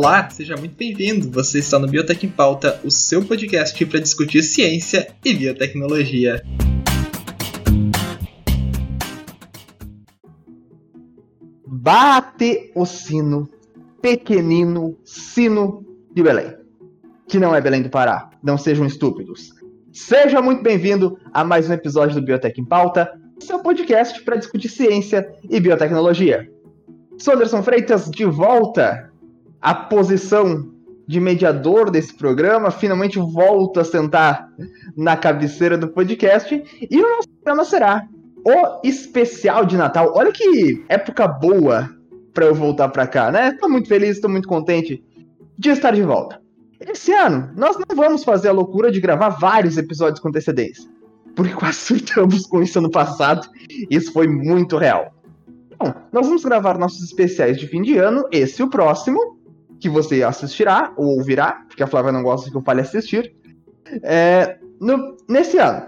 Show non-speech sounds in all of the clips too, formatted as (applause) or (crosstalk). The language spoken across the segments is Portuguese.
Olá, seja muito bem-vindo. Você está no Biotech em Pauta, o seu podcast para discutir ciência e biotecnologia. Bate o sino, pequenino sino de Belém. Que não é Belém do Pará, não sejam estúpidos. Seja muito bem-vindo a mais um episódio do Biotech em Pauta, seu podcast para discutir ciência e biotecnologia. Sou Anderson Freitas, de volta à posição de mediador desse programa, finalmente volto a sentar na cabeceira do podcast, e o nosso programa será o especial de Natal. Olha que época boa para eu voltar para cá, né? Tô muito feliz, tô muito contente de estar de volta. Esse ano, nós não vamos fazer a loucura de gravar vários episódios com antecedência. Porque quase (laughs) surtamos com isso ano passado. Isso foi muito real. Bom, nós vamos gravar nossos especiais de fim de ano, esse e o próximo, que você assistirá ou ouvirá, porque a Flávia não gosta que eu fale assistir, é, no, nesse ano.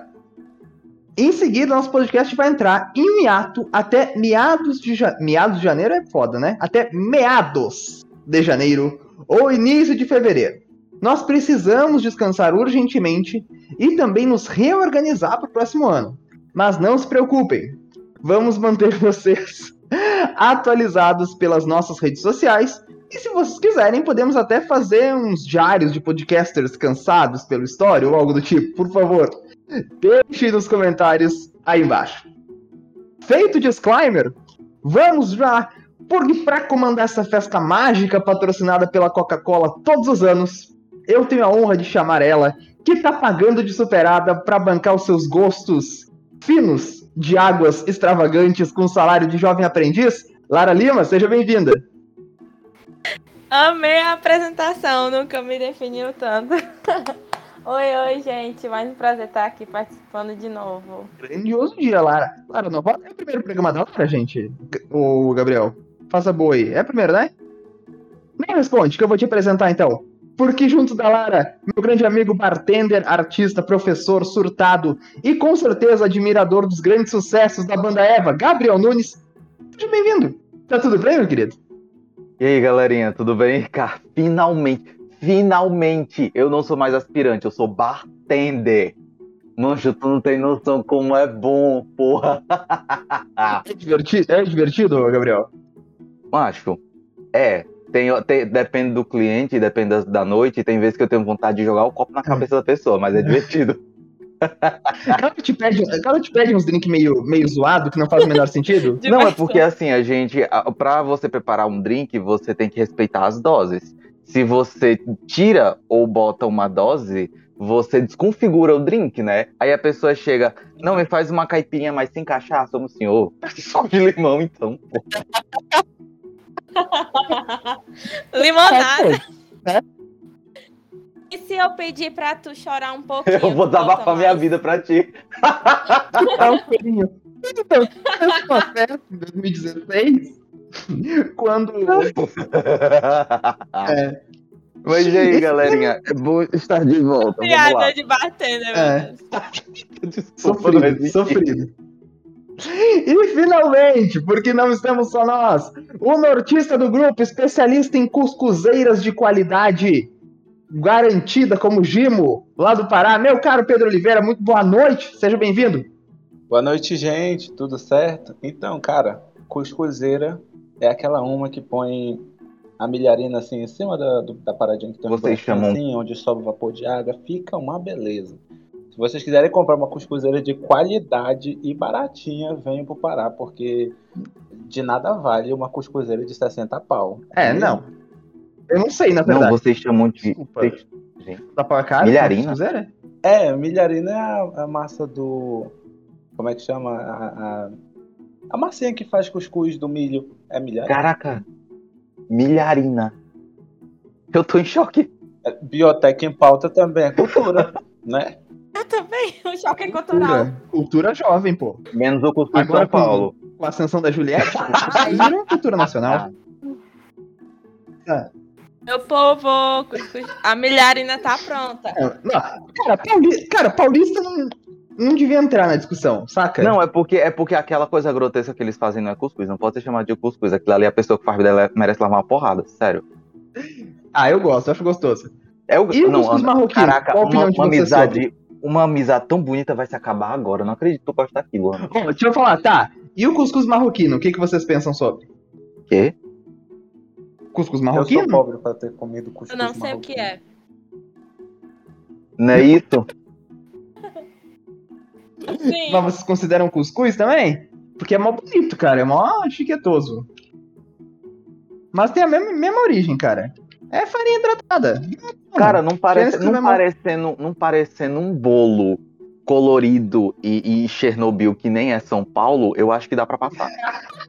Em seguida, nosso podcast vai entrar em um hiato até meados de, ja meados de janeiro, é foda, né? Até meados de janeiro ou início de fevereiro. Nós precisamos descansar urgentemente e também nos reorganizar para o próximo ano. Mas não se preocupem, vamos manter (laughs) vocês atualizados pelas nossas redes sociais. E se vocês quiserem, podemos até fazer uns diários de podcasters cansados pelo story ou algo do tipo. Por favor, deixe nos comentários aí embaixo. Feito o disclaimer, vamos já, porque para comandar essa festa mágica patrocinada pela Coca-Cola todos os anos, eu tenho a honra de chamar ela, que tá pagando de superada para bancar os seus gostos finos de águas extravagantes com salário de jovem aprendiz. Lara Lima, seja bem-vinda. Amei a apresentação, nunca me definiu tanto. (laughs) oi, oi, gente. Mais um prazer estar aqui participando de novo. Grandioso dia, Lara. Lara, não é o primeiro programa da Lara, gente? O Gabriel. Faça boa aí. É o primeiro, né? Nem responde, que eu vou te apresentar então. Porque junto da Lara, meu grande amigo bartender, artista, professor, surtado e com certeza admirador dos grandes sucessos da banda Eva, Gabriel Nunes. Seja bem-vindo. Tá tudo bem, meu querido? E aí, galerinha, tudo bem? (laughs) Cara, finalmente, finalmente, eu não sou mais aspirante, eu sou bartender. Mancho, tu não tem noção como é bom, porra. (laughs) É divertido, é divertido Gabriel? Macho, é. Tem, tem, depende do cliente, depende da, da, noite. Tem vezes que eu tenho vontade de jogar o copo na cabeça da pessoa, mas é divertido. (laughs) Ela te pede, ela te pede uns drinks meio, meio zoado que não faz o menor (laughs) sentido? Não, é porque assim, a gente, pra você preparar um drink, você tem que respeitar as doses. Se você tira ou bota uma dose, você desconfigura o drink, né? Aí a pessoa chega, não, me faz uma caipirinha mais sem cachaça, como senhor. (laughs) Só de limão, então. (laughs) Limonada. É. E se eu pedir pra tu chorar um pouquinho? (laughs) Eu vou desabafar minha vida pra ti. É um pouquinho. Então, uma festa em 2016, quando. (laughs) é. Mas e aí, galerinha? É bom estar de volta. Piada de bater, né, é. Desculpa, sofrido, sofrido. E finalmente, porque não estamos só nós, o nortista do grupo, especialista em cuscuzeiras de qualidade, garantida como Gimo, lá do Pará, meu caro Pedro Oliveira, muito boa noite, seja bem-vindo. Boa noite, gente, tudo certo? Então, cara, cuscuzeira é aquela uma que põe a milharina assim em cima da, da paradinha que tem Vocês chamam... assim, onde sobe vapor de água, fica uma beleza. Se vocês quiserem comprar uma cuscuzeira de qualidade e baratinha, venham pro Pará, porque de nada vale uma cuscuzeira de 60 pau. É, não. Eu não sei, na verdade. Não, vocês chamam de. Desculpa. Gente. Dá pra cá? Milharina? É, milharina é a, a, massa do. Como é que chama? A, a, a massinha que faz cuscuz do milho. É milharina? Caraca! Milharina. Eu tô em choque. É, biotec em pauta também é cultura, (laughs) né? Eu também, o (laughs) choque é cultural. Cultura jovem, pô. Menos o cuscuz Agora, São Paulo. Com, com a ascensão da Juliette, (laughs) isso é cultura nacional. Ah. Meu povo, a milharina tá pronta. É, não, cara, paulista, cara, paulista não, não devia entrar na discussão, saca? Não, é porque é porque aquela coisa grotesca que eles fazem não é cuscuz, não pode ser chamado de cuscuz. Aquilo ali, a pessoa que faz dela merece lavar uma porrada, sério. Ah, eu gosto, acho gostoso. É o... E o não, cuscuz marroquino? Caraca, Qual a opinião uma, de uma amizade, uma amizade tão bonita vai se acabar agora. Eu não acredito que tu gosta daquilo. Bom, deixa eu falar, tá. E o cuscuz marroquino, o que, que vocês pensam sobre? Quê? Cuscuz Eu sou marroquino? pobre pra ter comido cuscuz Eu não sei o que é. Não é isso? (laughs) Sim. Mas vocês consideram cuscuz também? Porque é mó bonito, cara. É mó chiquetoso. Mas tem a mesma, mesma origem, cara. É farinha hidratada. Cara, não parece, não mesmo. parecendo, não parecendo um bolo colorido e, e Chernobyl que nem é São Paulo, eu acho que dá pra passar. (laughs)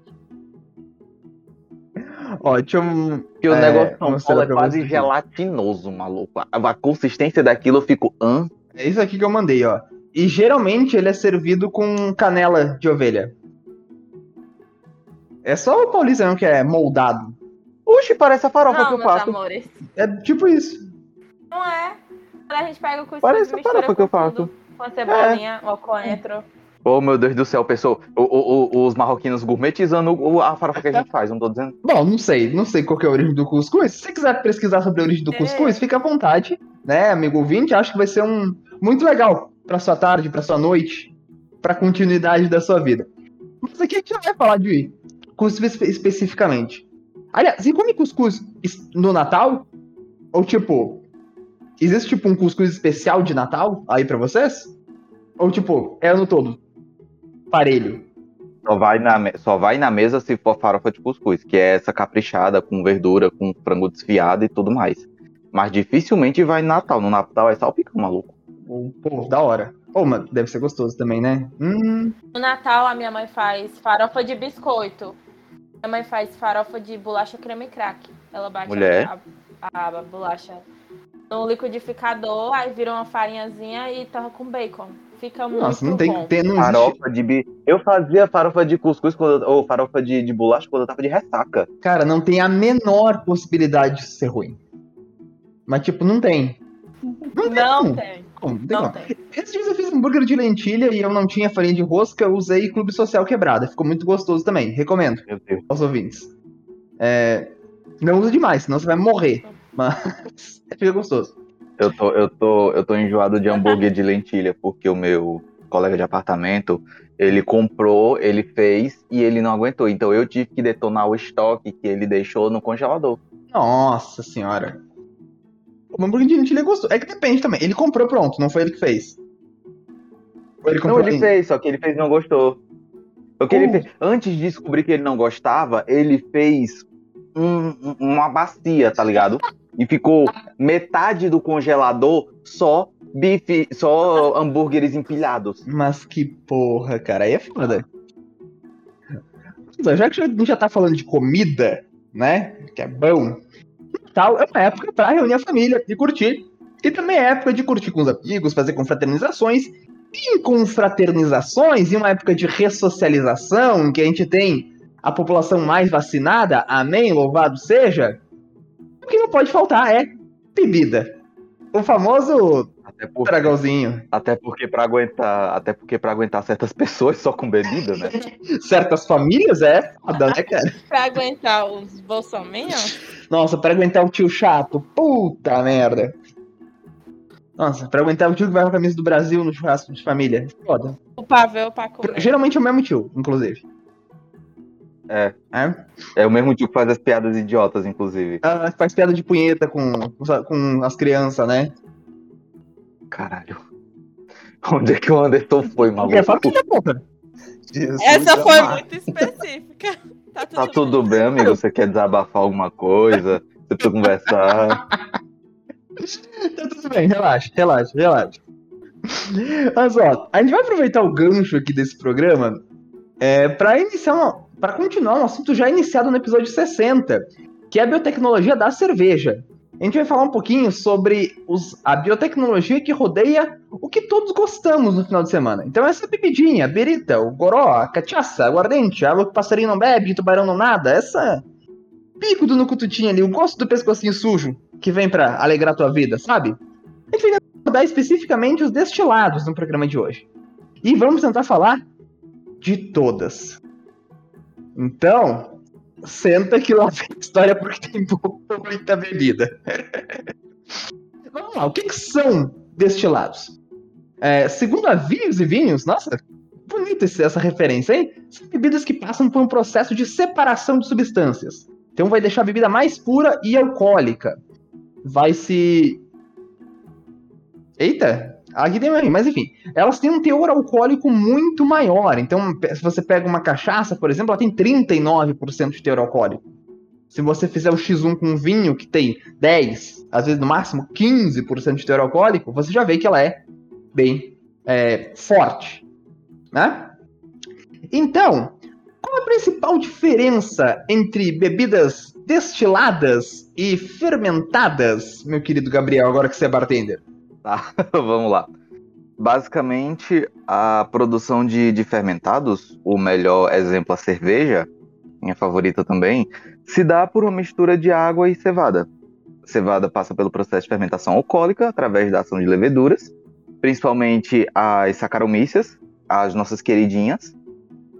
Ó, deixa eu. Porque o É, negócio é pra quase gelatinoso, maluco. A, a consistência daquilo eu fico. Hã? É isso aqui que eu mandei, ó. E geralmente ele é servido com canela de ovelha. É só o paulista mesmo que é moldado. Oxe, parece a farofa Não, que eu meus faço. amores. É tipo isso. Não é. Quando a gente pega o cuscuz Parece a farofa que eu faço. Com a cebolinha, o coentro. Oh, meu Deus do céu, pessoal. O- o- o- os marroquinos gourmetizando o- a farofa que a gente faz, não tô dizendo. Bom, não sei, não sei qual que é a origem do cuscuz. Se você quiser pesquisar sobre a origem do É. cuscuz, fica à vontade, né, amigo ouvinte? Acho que vai ser um muito legal pra sua tarde, pra sua noite, pra continuidade da sua vida. Mas aqui a gente não vai falar de cuscuz espe- especificamente. Aliás, você come cuscuz no Natal? Ou tipo, existe tipo um cuscuz especial de Natal aí pra vocês? Ou tipo, é ano todo? Parelho. Só vai, na, só vai na mesa se for farofa de cuscuz, que é essa caprichada, com verdura, com frango desfiado e tudo mais. Mas dificilmente vai no Natal. No Natal é salpicão, maluco. Pô, da hora. Ô, mas deve ser gostoso também, né? Hum, No Natal, a minha mãe faz farofa de biscoito. Minha mãe faz farofa de bolacha creme crack. Ela bate Mulher. A, a bolacha no liquidificador, aí vira uma farinhazinha e torra com bacon. Fica muito nossa, não tem bom. que ter, não. Farofa de. bi- Eu fazia farofa de cuscuz quando eu- ou farofa de, de bolacha quando eu tava de ressaca. Cara, não tem a menor possibilidade de ser ruim. Mas, tipo, não tem. Não tem. Não como. tem, Como? Não tem não tem. Esses dias eu fiz hambúrguer de lentilha e eu não tinha farinha de rosca, eu usei Clube Social Quebrada. Ficou muito gostoso também. Recomendo Meu Deus. aos ouvintes. É, Não usa demais, senão você vai morrer. Mas (laughs) fica gostoso. Eu tô, eu tô, eu tô enjoado de hambúrguer de lentilha, porque o meu colega de apartamento, ele comprou, ele fez e ele não aguentou. Então eu tive que detonar o estoque que ele deixou no congelador. Nossa senhora. O hambúrguer de lentilha é gostoso. É que depende também. Ele comprou pronto, não foi ele que fez. Ou ele Não, ele em- fez, só que ele fez e não gostou. O que Uh. ele fez, antes de descobrir que ele não gostava, ele fez um- uma bacia, tá ligado? E ficou metade do congelador só bife, só hambúrgueres empilhados. Mas que porra, cara. Aí é foda. Já que a gente já tá falando de comida, né? Que é bom. Natal é uma época pra reunir a família e curtir. E também é época de curtir com os amigos, fazer confraternizações. E em confraternizações, em uma época de ressocialização, em que a gente tem a população mais vacinada, amém, louvado seja, que não pode faltar é bebida. O famoso Até porque, dragãozinho. até porque para aguentar, até porque para aguentar certas pessoas só com bebida, né? (laughs) certas famílias é foda, né, cara? (laughs) Pra aguentar os bolsominions, Nossa, pra aguentar o tio chato, puta merda. Nossa, pra aguentar o tio que vai com a camisa do Brasil no churrasco de família, foda. o pavê pra comer. Geralmente é o mesmo tio, inclusive. É. É? É o mesmo tio que faz as piadas idiotas, inclusive. Ah, faz piada de punheta com, com as crianças, né? Caralho. (laughs) Onde é que o Anderson foi, maluco? É família, porra. Jesus Essa foi amado. muito específica. (laughs) Tá tudo, Tá tudo bem, amigo? Você quer desabafar alguma coisa? Você precisa conversar? Tá tudo bem, relaxa, relaxa, relaxa. Mas ó, a gente vai aproveitar o gancho aqui desse programa é, para iniciar uma, para continuar um assunto já iniciado no episódio 60, que é a biotecnologia da cerveja. A gente vai falar um pouquinho sobre os, a biotecnologia que rodeia o que todos gostamos no final de semana. Então essa bebidinha, a berita, o goró, a cachaça, a aguardente, a água que o passarinho não bebe, tubarão não nada, essa pico do nucututinho ali, o gosto do pescocinho sujo que vem pra alegrar tua vida, sabe? A gente vai abordar especificamente os destilados no programa de hoje. E vamos tentar falar de todas. Então, senta que lá vem história porque tem muita bebida. Vamos lá, o que, que são destilados? É, segundo a Vinhos e Vinhos, nossa, bonita essa referência, hein? São bebidas que passam por um processo de separação de substâncias. Então vai deixar a bebida mais pura e alcoólica. Vai se. Eita! Tem mas enfim, elas têm um teor alcoólico muito maior. Então, se você pega uma cachaça, por exemplo, ela tem 39% de teor alcoólico. Se você fizer o X1 com vinho que tem 10, às vezes no máximo 15% de teor alcoólico, você já vê que ela é bem é, forte, né? Então, qual a principal diferença entre bebidas destiladas e fermentadas, meu querido Gabriel, agora que você é bartender? Tá, (laughs) vamos lá. Basicamente, a produção de, de fermentados, o melhor exemplo a cerveja, minha favorita também, se dá por uma mistura de água e cevada. cevada passa pelo processo de fermentação alcoólica através da ação de leveduras, principalmente as saccharomyces, as nossas queridinhas,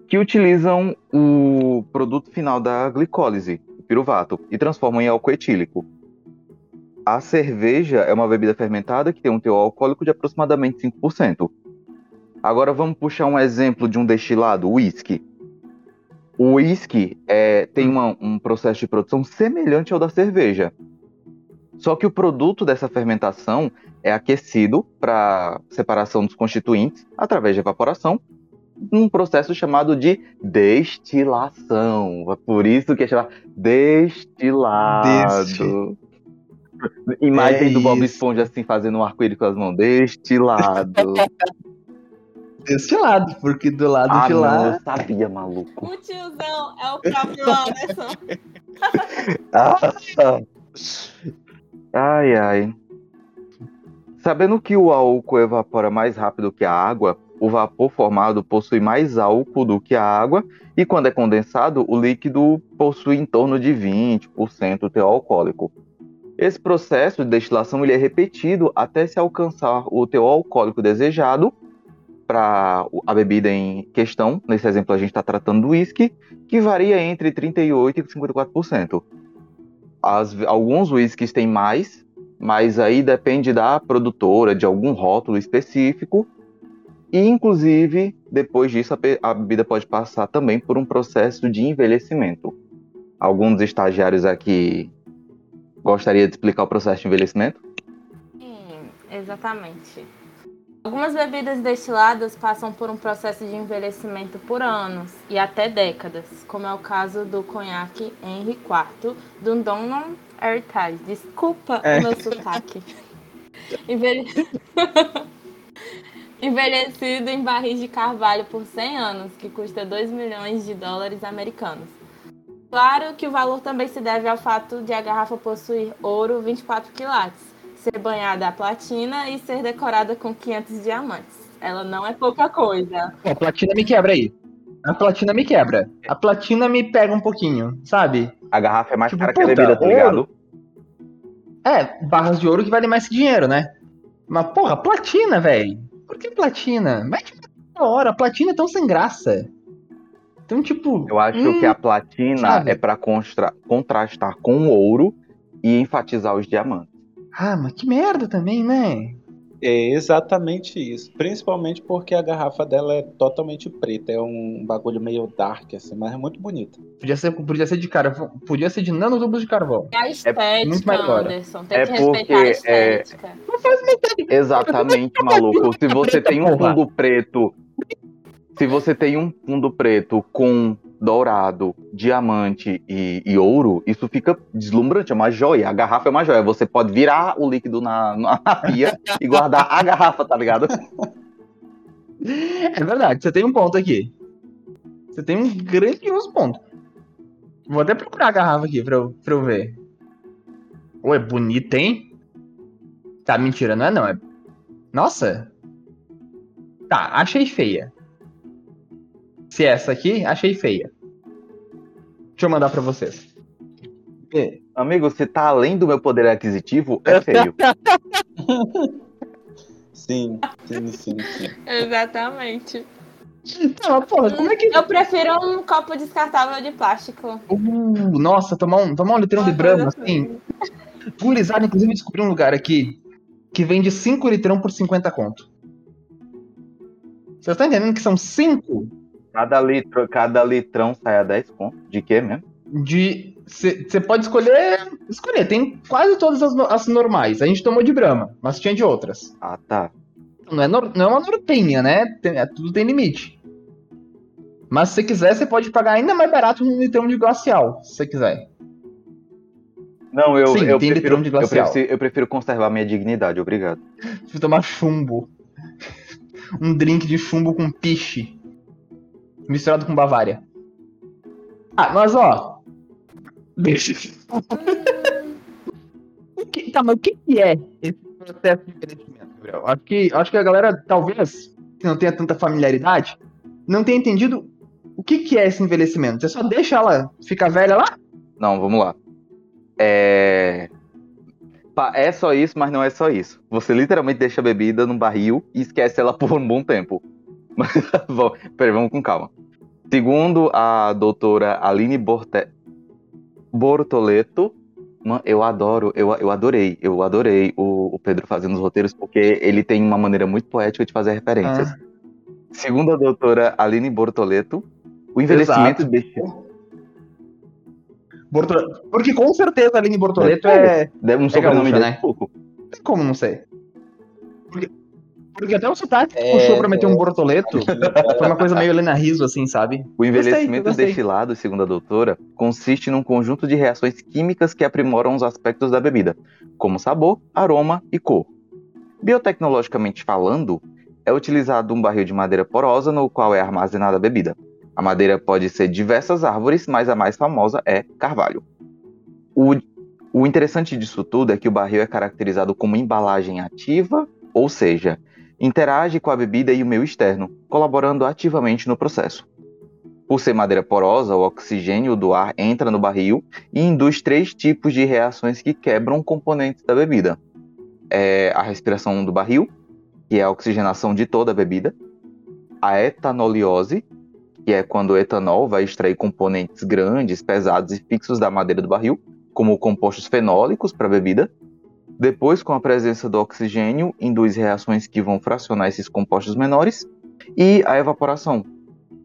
que utilizam o produto final da glicólise, o piruvato, e transformam em álcool etílico. A cerveja é uma bebida fermentada que tem um teor alcoólico de aproximadamente 5%. Agora vamos puxar um exemplo de um destilado, o whisky. O whisky é, tem uma, um processo de produção semelhante ao da cerveja. Só que o produto dessa fermentação é aquecido para separação dos constituintes através de evaporação, num processo chamado de destilação. Por isso que é chamado destilado. Desti... (laughs) Imagem é do Bob Esponja assim fazendo um arco-íris com as mãos. Destilado. (laughs) Destilado, porque do lado ah, de lá. Não, eu sabia, maluco. O tiozão é o próprio Anderson. (laughs) ah, ai, ai. Sabendo que o álcool evapora mais rápido que a água, o vapor formado possui mais álcool do que a água, e quando é condensado, o líquido possui em torno de 20% teor alcoólico. Esse processo de destilação ele é repetido até se alcançar o teor alcoólico desejado para a bebida em questão. Nesse exemplo, a gente está tratando do whisky, que varia entre 38% e 54%. As, alguns whiskies têm mais, mas aí depende da produtora, de algum rótulo específico. E, inclusive, depois disso, a bebida pode passar também por um processo de envelhecimento. Alguns estagiários aqui Gostaria de explicar o processo de envelhecimento? Sim, exatamente. Algumas bebidas destiladas passam por um processo de envelhecimento por anos e até décadas, como é o caso do conhaque Henry IV do Donnon Heritage. Desculpa é. o meu sotaque. Envelhe... (laughs) Envelhecido em barris de carvalho por 100 anos, que custa 2 milhões de dólares americanos. Claro que o valor também se deve ao fato de a garrafa possuir ouro 24 quilates, ser banhada a platina e ser decorada com 500 diamantes. Ela não é pouca coisa. A platina me quebra aí. A platina me quebra. A platina me pega um pouquinho, sabe? A garrafa é mais tipo, cara que a bebida, tá ligado? É, barras de ouro que valem mais que dinheiro, né? Mas, porra, platina, velho. Por que platina? Mas, tipo, da hora, platina é tão sem graça. Então, tipo. Eu acho hum, que a platina sabe? é para contrastar com o ouro e enfatizar os diamantes. Ah, mas que merda também, né? É exatamente isso. Principalmente porque a garrafa dela é totalmente preta. É um bagulho meio dark, assim, mas é muito bonito. Podia ser, podia ser de carvão. Podia ser de nanodubos de carvão. É a estética, é muito mais Anderson. Tem é que respeitar a é estética. É... Não faz Exatamente, maluco. Se você tem um fundo preto se você tem um fundo preto com dourado, diamante e, e, ouro, isso fica deslumbrante, é uma joia. A garrafa é uma joia. Você pode virar o líquido na, na pia e guardar a garrafa, tá ligado? É verdade, você tem um ponto aqui. Você tem um grandioso ponto. Vou até procurar a garrafa aqui pra eu, pra eu ver. Ué, bonita, hein? Tá, mentira, não é não. É... Nossa! Tá, achei feia. Se é essa aqui, achei feia. Deixa eu mandar para vocês. Amigo, se tá além do meu poder aquisitivo, é feio. (laughs) sim, sim, sim, sim. Exatamente. Não, porra, como é que. Eu prefiro um copo descartável de plástico. Uh, nossa, tomar um, tomar um litrão de brama, assim. Gurizada, inclusive, descobri um lugar aqui que vende 5 litrão por 50 conto. Você tá entendendo que são 5 Cada, litro, cada litrão sai a 10 conto. De quê mesmo? de. Você pode escolher. Escolher, tem quase todas as, no- as normais. A gente tomou de brama, mas tinha de outras. Ah, tá. Não é, nor- não é uma nortenha, né? Tem- é- tudo tem limite. Mas se você quiser, você pode pagar ainda mais barato um litrão de glacial, se você quiser. Não, eu, Sim, eu, tem prefiro, litrão de eu, glacial. prefiro, eu prefiro conservar minha dignidade, obrigado. Fui tomar chumbo. (laughs) um drink de chumbo com piche. Misturado com Bavária. Ah, mas ó. Deixa. O que- tá, mas o que que é esse processo de envelhecimento, Gabriel? Acho que, acho que a galera, talvez, que não tenha tanta familiaridade, não tenha entendido o que que é esse envelhecimento. Você só deixa ela ficar velha lá? Não, vamos lá. É. É só isso, mas não é só isso. Você literalmente deixa a bebida num barril e esquece ela por um bom tempo. (laughs) Mas, bom, peraí, vamos com calma. Segundo a doutora Aline Borte... Bortoleto, eu adoro, eu, eu adorei, eu adorei o, o Pedro fazendo os roteiros, porque ele tem uma maneira muito poética de fazer referências. Ah. Segundo a doutora Aline Bortoleto, o envelhecimento deixa. Bortoleto. Porque com certeza a Aline Bortoleto É, é, Deve um sobrenome gaúcha, dele né? pouco. Tem como não sei. Porque, porque até o sotaque que É, puxou pra meter é. um bortoleto (laughs) foi uma coisa meio Helena Riso, assim, sabe? O envelhecimento eu gostei. destilado, segundo a doutora, consiste num conjunto de reações químicas que aprimoram os aspectos da bebida, como sabor, aroma e cor. Biotecnologicamente falando, é utilizado um barril de madeira porosa no qual é armazenada a bebida. A madeira pode ser de diversas árvores, mas a mais famosa é carvalho. O, o interessante disso tudo é que o barril é caracterizado como embalagem ativa, ou seja, interage com a bebida e o meio externo, colaborando ativamente no processo. Por ser madeira porosa, o oxigênio do ar entra no barril e induz três tipos de reações que quebram componentes da bebida. É a respiração do barril, que é a oxigenação de toda a bebida, a etanoliose, que é quando o etanol vai extrair componentes grandes, pesados e fixos da madeira do barril, como compostos fenólicos para a bebida. Depois, com a presença do oxigênio, induz reações que vão fracionar esses compostos menores. E a evaporação.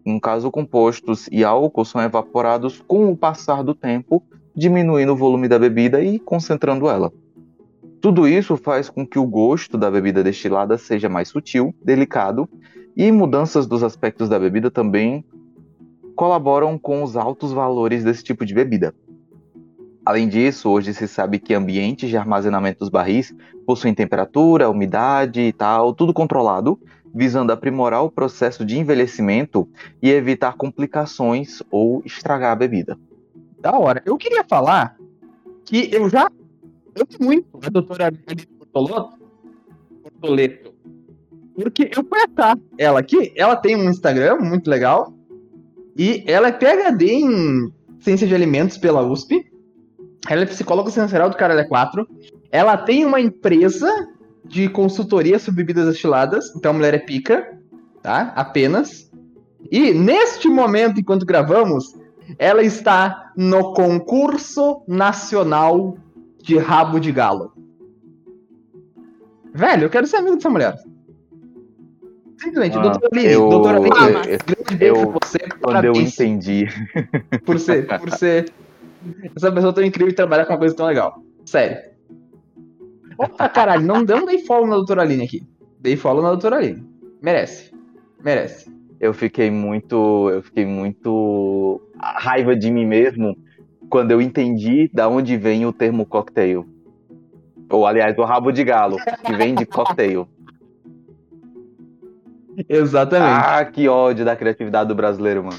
No caso, compostos e álcool são evaporados com o passar do tempo, diminuindo o volume da bebida e concentrando ela. Tudo isso faz com que o gosto da bebida destilada seja mais sutil, delicado, e mudanças dos aspectos da bebida também colaboram com os altos valores desse tipo de bebida. Além disso, hoje se sabe que ambientes de armazenamento dos barris possuem temperatura, umidade e tal, tudo controlado, visando aprimorar o processo de envelhecimento e evitar complicações ou estragar a bebida. Da hora. Eu queria falar que eu já amo muito a doutora Aline Bortolotto, Bortoleto. Porque eu achar ela aqui. Ela tem um Instagram muito legal. E ela é PhD em Ciência de Alimentos pela USP. Ela é psicóloga sensorial do Caralho 4. Ela tem uma empresa de consultoria sobre bebidas destiladas. Então a mulher é pica, tá? Apenas. E neste momento, enquanto gravamos, ela está no concurso nacional de rabo de galo. Velho, eu quero ser amigo dessa mulher. Simplesmente, Ah, doutora Aline, eu- doutora Aline, eu- grande beijo eu- pra você, Quando eu parabéns entendi por ser, por ser essa pessoa tão incrível e trabalhar com uma coisa tão legal. Sério. Opa, caralho, não, não dei follow na doutora Aline aqui. Dei follow na doutora Aline. Merece. Merece. eu fiquei muito, eu fiquei muito a raiva de mim mesmo quando eu entendi da onde vem o termo cocktail. Ou aliás, o rabo de galo, que vem de cocktail. (laughs) Exatamente. Ah, que ódio da criatividade do brasileiro, mano.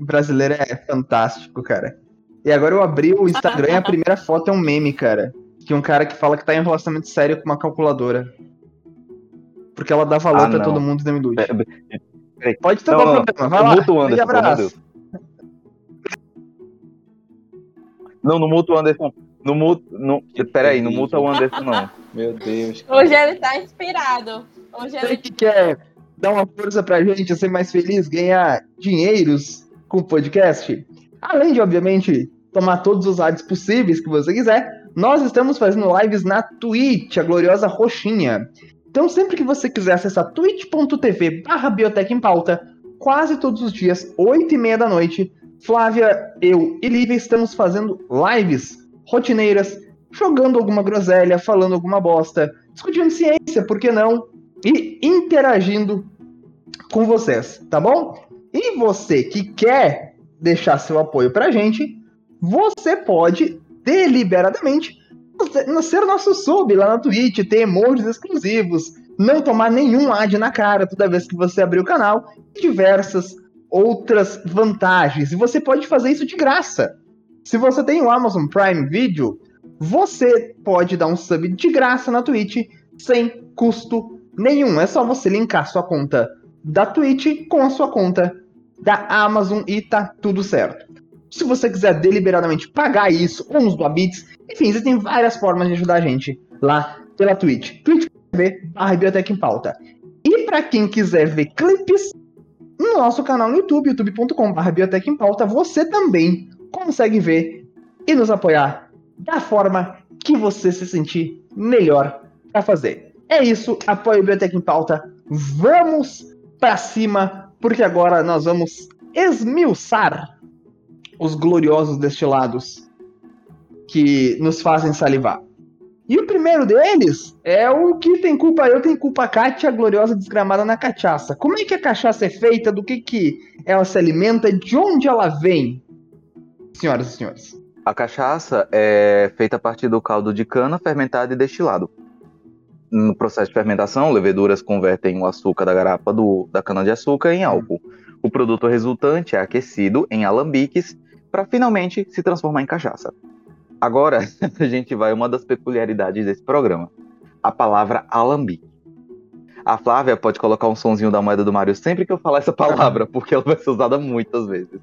O brasileiro é fantástico, cara. E agora eu abri o Instagram e a (laughs) primeira foto é um meme, cara. De um cara que fala que tá em um relacionamento sério com uma calculadora. Porque ela dá valor Ah, pra não. todo mundo e não ilude. Pera- peraí. Pode ter Não, não. problema. Vai lá. Muta o Anderson, abraço. Não, não muta o Anderson. Não muta. Não, peraí, não muta o Anderson, não. (laughs) Meu Deus. Hoje ele tá inspirado. Hoje ele que que é dar uma força pra gente ser mais feliz, ganhar dinheiros com o podcast, além de, obviamente, tomar todos os ads possíveis que você quiser, nós estamos fazendo lives na Twitch, a gloriosa roxinha. Então, sempre que você quiser acessar twitch.tv barra Biotech em Pauta, quase todos os dias, 8 e meia da noite, Flávia, eu e Lívia estamos fazendo lives rotineiras, jogando alguma groselha, falando alguma bosta, discutindo ciência, por que não? E interagindo com vocês, tá bom? E você que quer deixar seu apoio pra gente, você pode deliberadamente ser nosso sub lá na Twitch, ter emojis exclusivos, não tomar nenhum ad na cara toda vez que você abrir o canal e diversas outras vantagens. E você pode fazer isso de graça. Se você tem o Amazon Prime Video, você pode dar um sub de graça na Twitch sem custo nenhum. É só você linkar sua conta da Twitch com a sua conta da Amazon e tá tudo certo. Se você quiser deliberadamente pagar isso, com os Bits, enfim, existem várias formas de ajudar a gente lá pela Twitch. twitch.tv Biblioteca em Pauta. E para quem quiser ver clipes no nosso canal no YouTube, youtube.com.br Biblioteca em Pauta, você também consegue ver e nos apoiar da forma que você se sentir melhor para fazer. É isso, apoio Biblioteca em Pauta. Vamos para cima, porque agora nós vamos esmiuçar os gloriosos destilados que nos fazem salivar. E o primeiro deles é o que tem culpa eu, tem culpa a Kátia, gloriosa desgramada na cachaça. Como é que a cachaça é feita? Do que, que ela se alimenta? De onde ela vem? Senhoras e senhores. A cachaça é feita a partir do caldo de cana fermentado e destilado. No processo de fermentação, leveduras convertem o açúcar da garapa do, da cana-de-açúcar em álcool. O produto resultante é aquecido em alambiques para finalmente se transformar em cachaça. Agora, (laughs) a gente vai a uma das peculiaridades desse programa: a palavra alambique. A Flávia pode colocar um sonzinho da moeda do Mario sempre que eu falar essa palavra, (laughs) porque ela vai ser usada muitas vezes.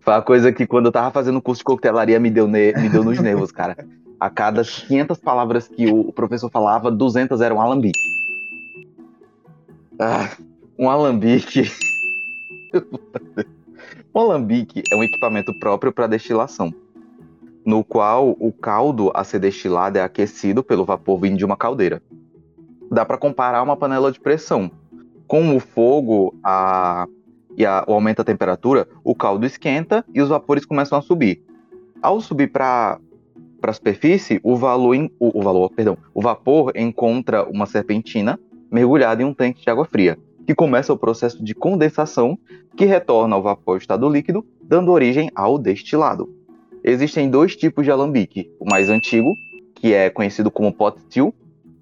Foi uma coisa que quando eu tava fazendo o curso de coquetelaria me deu, ne me deu nos nervos, cara. A cada 500 palavras que o professor falava, 200 eram alambique. Ah, um alambique. (laughs) um alambique é um equipamento próprio para destilação no qual o caldo a ser destilado é aquecido pelo vapor vindo de uma caldeira. Dá para comparar uma panela de pressão. Com o fogo a... e a... o aumento da temperatura, o caldo esquenta e os vapores começam a subir. Ao subir para para a superfície, o valor, o, o, valor, perdão, o vapor encontra uma serpentina mergulhada em um tanque de água fria, que começa o processo de condensação, que retorna ao vapor estado líquido, dando origem ao destilado. Existem dois tipos de alambique. O mais antigo, que é conhecido como pot still,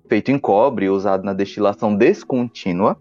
feito em cobre, usado na destilação descontínua,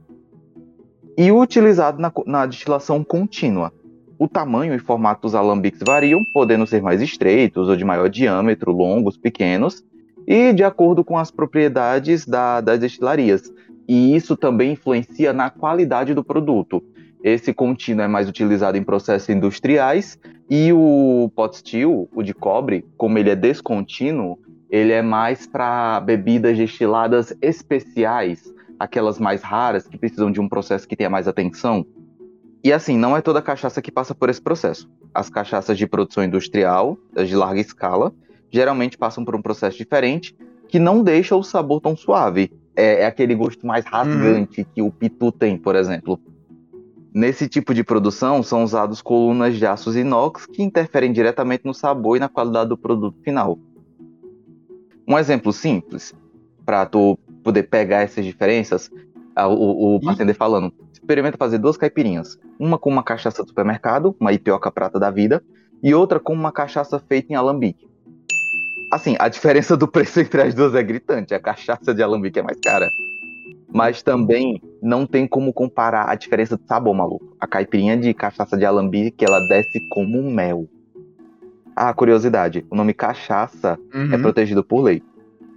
e utilizado na, na destilação contínua. O tamanho e formato dos alambiques variam, podendo ser mais estreitos ou de maior diâmetro, longos, pequenos, e de acordo com as propriedades da, das destilarias. E isso também influencia na qualidade do produto. Esse contínuo é mais utilizado em processos industriais e o pot still, o de cobre, como ele é descontínuo, ele é mais para bebidas destiladas especiais, aquelas mais raras que precisam de um processo que tenha mais atenção. E assim, não é toda cachaça que passa por esse processo. As cachaças de produção industrial, as de larga escala, geralmente passam por um processo diferente que não deixa o sabor tão suave. É, é aquele gosto mais rasgante uhum. que o pitu tem, por exemplo. Nesse tipo de produção são usados colunas de aços inox que interferem diretamente no sabor e na qualidade do produto final. Um exemplo simples para tu poder pegar essas diferenças, o, o atender falando, experimenta fazer duas caipirinhas, uma com uma cachaça do supermercado, uma ipioca prata da vida, e outra com uma cachaça feita em alambique. Assim, a diferença do preço (laughs) entre as duas é gritante, a cachaça de alambique é mais cara. Mas também não tem como comparar a diferença de sabor, maluco. A caipirinha de cachaça de alambique, ela desce como mel. Ah, curiosidade, o nome cachaça é uhum. é protegido por lei.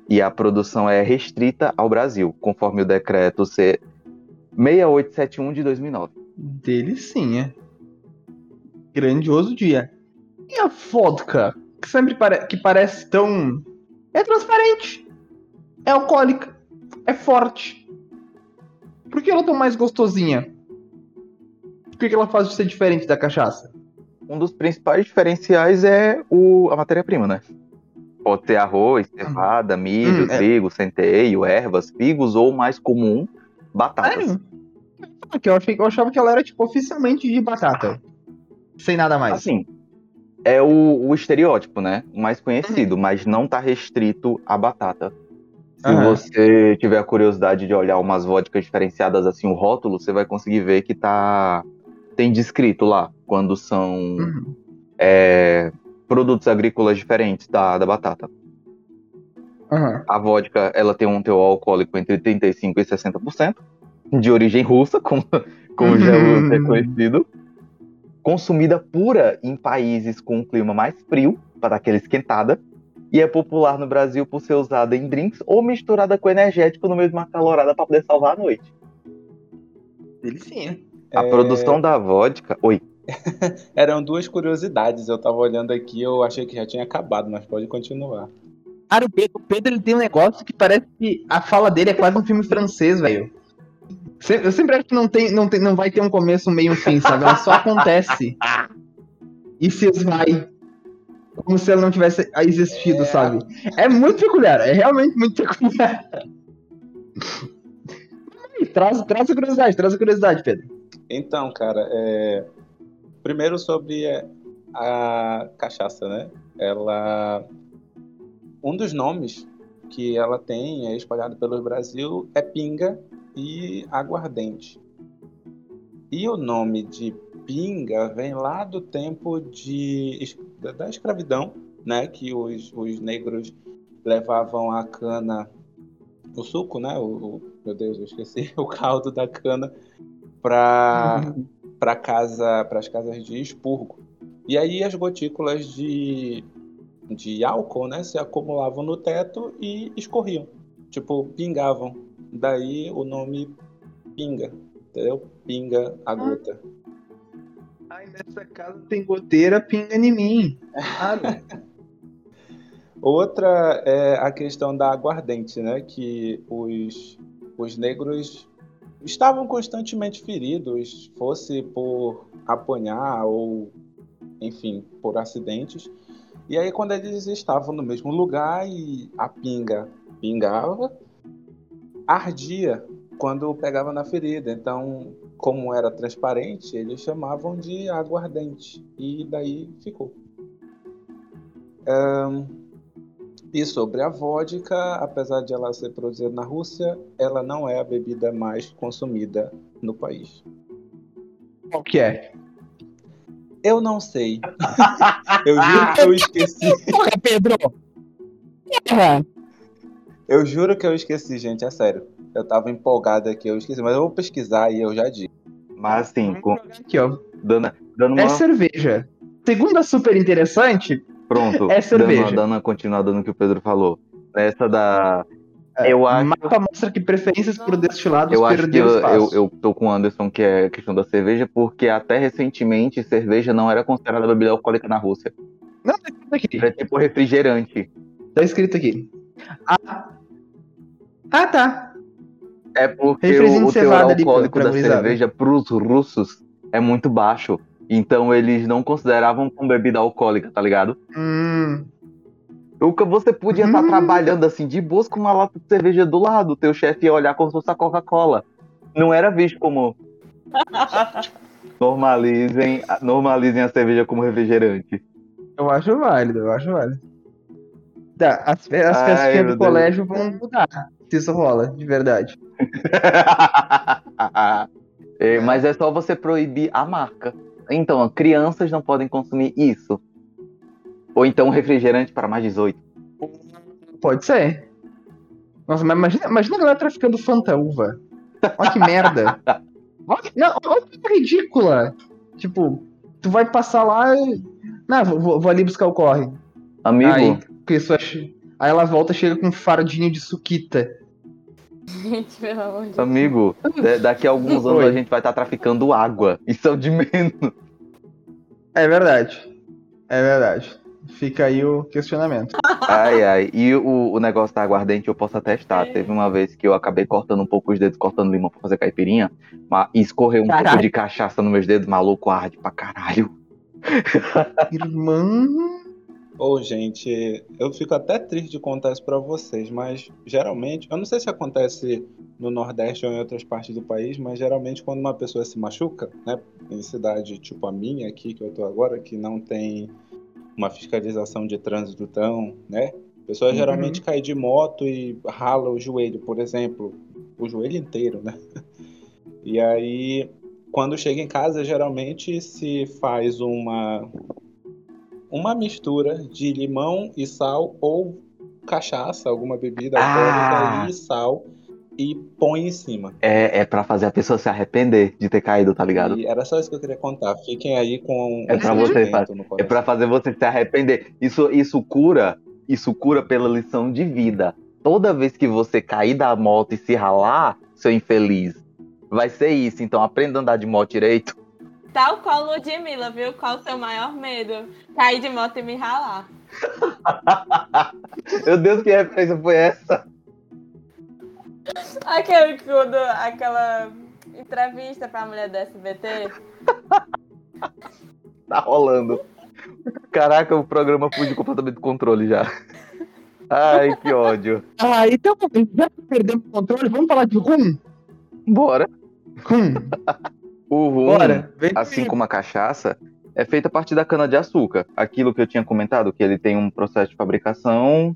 E a produção é restrita ao Brasil, conforme o decreto C 6871 de 2009. Dele sim, é. Grandioso dia. E a vodka, que sempre pare que parece tão... É transparente. É alcoólica. É forte por que ela é tão mais gostosinha? Por que, ela faz de ser diferente da cachaça? Um dos principais diferenciais é o, a matéria-prima, né? Pode ser arroz, cevada, milho, Hum, é. trigo, centeio, ervas, figos ou mais comum, batatas. Sério? Ah, que eu, achei, eu achava que ela era, tipo, oficialmente de batata. Sem nada mais. Assim, é o, o estereótipo, né? O mais conhecido, mas não tá restrito à batata. Se Aham. você tiver a curiosidade de olhar umas vodkas diferenciadas assim, o rótulo, você vai conseguir ver que tá. Tem descrito lá quando são Uhum. é, produtos agrícolas diferentes da, da batata. Aham. A vodka, ela tem um teor alcoólico entre 35% e 60%, de origem russa, como, como já Uhum. é conhecido. Consumida pura em países com um clima mais frio, para dar aquela esquentada. E é popular no Brasil por ser usada em drinks ou misturada com energético no meio de uma calorada para poder salvar a noite. Delicinha. A É, produção da vodka. Oi. (laughs) Eram duas curiosidades. Eu tava olhando aqui, eu achei que já tinha acabado, mas pode continuar. Cara, o Pedro, o Pedro ele tem um negócio que parece que a fala dele é quase um filme francês, velho. Eu sempre acho que não, tem, não, tem, não vai ter um começo, um meio e um fim, sabe? Ela só (laughs) acontece. E se esvai. Como se ela não tivesse existido, É. sabe? É muito peculiar, é realmente muito peculiar. Traz, traz a curiosidade, traz a curiosidade, Pedro. Então, cara, é, primeiro sobre a cachaça, né? Ela. Um dos nomes que ela tem, é espalhado pelo Brasil, é pinga e aguardente. E o nome de pinga vem lá do tempo de, da- da escravidão, né? Que os, os negros levavam a cana, o suco, né? O, o- meu Deus, eu esqueci, (laughs) o caldo da cana para para casa, para as casas de expurgo. E aí as gotículas de de álcool, né, se acumulavam no teto e escorriam, tipo pingavam. Daí o nome pinga, entendeu? Pinga a gota. Ai, nessa casa tem goteira, pinga em mim. Claro. (laughs) Outra é a questão da aguardente, né? Que os, os negros estavam constantemente feridos, fosse por apanhar ou, enfim, por acidentes. E aí, quando eles estavam no mesmo lugar e a pinga pingava, ardia quando pegava na ferida. Então, como era transparente, eles chamavam de aguardente. E daí ficou. E sobre a vodka, apesar de ela ser produzida na Rússia, ela não é a bebida mais consumida no país. Qual que é? Eu não sei. (laughs) eu juro que eu esqueci. Porra, Pedro! Eu juro que eu esqueci, gente, é sério. Eu tava empolgado aqui, eu esqueci, mas eu vou pesquisar e eu já digo. Mas assim, com- Aqui, ó. dando, dando uma. É cerveja. Segunda super interessante, Pronto, É cerveja. dando, dando uma continuada no que o Pedro falou. Essa da. Eu acho- mapa mostra que preferências por destilados Eu acho que perderam eu, eu, espaço. eu tô com o Anderson, que é a questão da cerveja, porque até recentemente cerveja não era considerada bebida alcoólica na Rússia. Não, tá escrito aqui. Era tipo refrigerante. Tá escrito aqui. Ah, ah tá. É porque o, o teor alcoólico pra- pra da gurizada. cerveja pros russos é muito baixo. Então eles não consideravam como bebida alcoólica, tá ligado? Hum, você podia estar Hum. trabalhando assim de boas com uma lata de cerveja do lado, o teu chefe ia olhar como se fosse a Coca-Cola. Não era visto como (laughs) normalizem, normalizem a cerveja como refrigerante. eu acho válido, eu acho válido. Tá, as, fe- as Ai, festinhas meu do Deus. colégio vão mudar. Se isso rola, de verdade. (laughs) É, mas é só você proibir a marca. Então, crianças não podem consumir isso. Ou então refrigerante para mais 18. Pode ser. Nossa, mas imagina, imagina a galera traficando Fanta Uva. Olha que merda. (laughs) Olha, que- não, olha que coisa ridícula. Tipo, tu vai passar lá e. Não, vou, vou- ali buscar o corre. Amigo, Aí, Aí ela volta chega com um fardinho de suquita. Gente, pelo amor de Deus. amigo, da- daqui a alguns anos Oi. a gente vai estar traficando água. Isso é o de menos. É verdade. É verdade. Fica aí o questionamento. Ai, ai. E o, o negócio da aguardente eu posso atestar. Teve uma vez que eu acabei cortando um pouco os dedos, cortando limão pra fazer caipirinha, mas e escorreu um Caralho. pouco de cachaça nos meus dedos, maluco, arde pra caralho. (laughs) Irmão. Ô, gente, eu fico até triste de contar isso pra vocês, mas geralmente, eu não sei se acontece no Nordeste ou em outras partes do país, mas geralmente quando uma pessoa se machuca, né, em cidade tipo a minha aqui, que eu tô agora, que não tem uma fiscalização de trânsito tão, né, a pessoa Uhum. geralmente cai de moto e rala o joelho, por exemplo, o joelho inteiro, né? (laughs) E aí, quando chega em casa, geralmente se faz uma uma mistura de limão e sal ou cachaça, alguma bebida Ah. alcoólica e sal e põe em cima. É, é pra fazer a pessoa se arrepender de ter caído, tá ligado? E era só isso que eu queria contar. Fiquem aí com É um pra você, É pra fazer você se arrepender. Isso, isso cura, isso cura pela lição de vida. Toda vez que você cair da moto e se ralar, seu infeliz, vai ser isso. Então aprenda a andar de moto direito. Tal qual Ludmilla, viu? Qual o seu maior medo? Cair de moto e me ralar. (laughs) Meu Deus, que referência foi essa? Aquele quando, aquela entrevista pra mulher do SBT. (laughs) Tá rolando. Caraca, o programa fugiu completamente do controle já. Ai, que ódio. Ah, então, já que perdemos o controle, vamos falar de rum? Bora. Rum, O rum, bora. Assim como a cachaça, é feita a partir da cana-de-açúcar. Aquilo que eu tinha comentado, que ele tem um processo de fabricação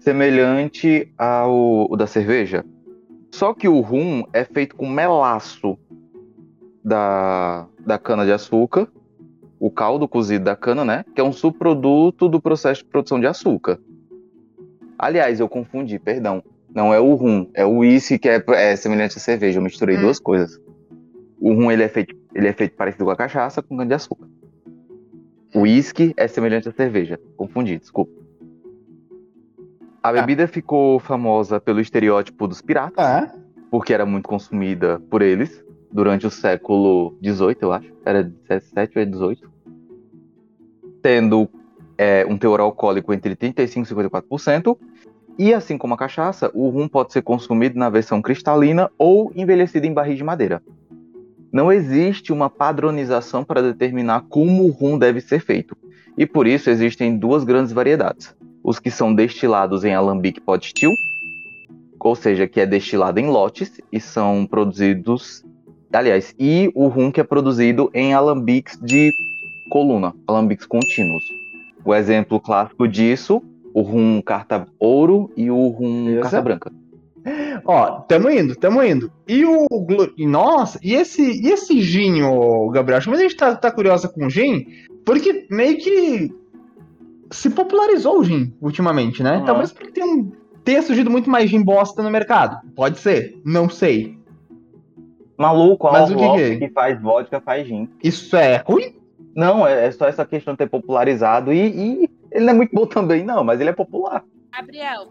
semelhante ao da cerveja. Só que o rum é feito com melaço da, da cana-de-açúcar, o caldo cozido da cana, né? Que é um subproduto do processo de produção de açúcar. Aliás, eu confundi, perdão. Não é o rum, é o uísque que é, é semelhante à cerveja. Eu misturei Hum. duas coisas. O rum ele é feito, ele é feito parecido com a cachaça com cana-de-açúcar. O uísque é semelhante à cerveja. Confundi, desculpa. A bebida ficou famosa pelo estereótipo dos piratas, Tá. porque era muito consumida por eles durante o século XVIII, eu acho. Era 17 ou 18. Tendo é, um teor alcoólico entre 35% e 54%. E assim como a cachaça, o rum pode ser consumido na versão cristalina ou envelhecido em barris de madeira. Não existe uma padronização para determinar como o rum deve ser feito. E por isso existem duas grandes variedades. Os que são destilados em alambique pot still, ou seja, que é destilado em lotes e são produzidos, aliás, e o rum que é produzido em alambiques de coluna, alambiques contínuos. O exemplo clássico disso, o rum carta ouro e o rum Beleza. carta branca. Ó, tamo indo, tamo indo. E o. e Nossa, e esse, e esse gin, Gabriel? Acho que muita gente tá, tá curiosa com o gin, porque meio que se popularizou o gin ultimamente, né? Uhum. Talvez porque tem um, tenha surgido muito mais gin bosta no mercado. Pode ser, não sei. Maluco, a Mas o que que é? que faz vodka faz gin. Isso é ruim? Não, é, é só essa questão de ter popularizado e, e ele não é muito bom também, não, mas ele é popular. Gabriel,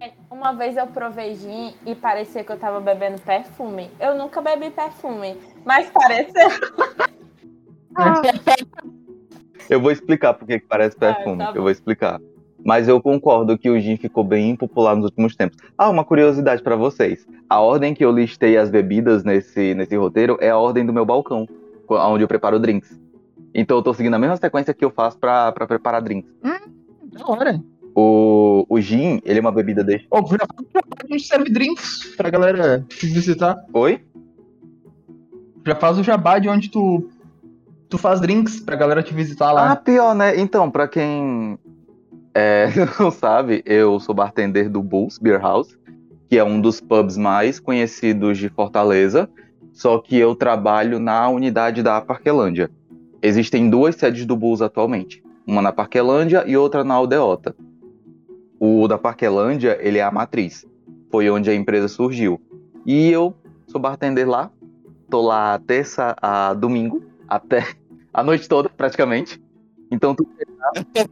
é, uma vez eu provei gin e parecia que eu tava bebendo perfume. Eu nunca bebi perfume, mas pareceu. Eu vou explicar por que que parece Ah, perfume. tá bom. eu vou explicar. Mas eu concordo que o gin ficou bem popular nos últimos tempos. Ah, uma curiosidade pra vocês. A ordem que eu listei as bebidas nesse, nesse roteiro é a ordem do meu balcão, onde eu preparo drinks. Então eu tô seguindo a mesma sequência que eu faço pra, pra preparar drinks. Da hora. O, o gin, ele é uma bebida de... Ô, já a gente serve drinks pra galera te visitar. Oi? Já faz o jabá de onde tu, tu faz drinks pra galera te visitar Ah, lá. pior, né? Então, pra quem é, (laughs) não sabe, eu sou bartender do Bulls Beer House, que é um dos pubs mais conhecidos de Fortaleza, só que eu trabalho na unidade da Parquelândia. Existem duas sedes do Bulls atualmente, uma na Parquelândia e outra na Aldeota. O da Parquelândia, ele é a matriz, foi onde a empresa surgiu. E eu sou bartender lá, tô lá terça a domingo, até a noite toda, praticamente. Então, tu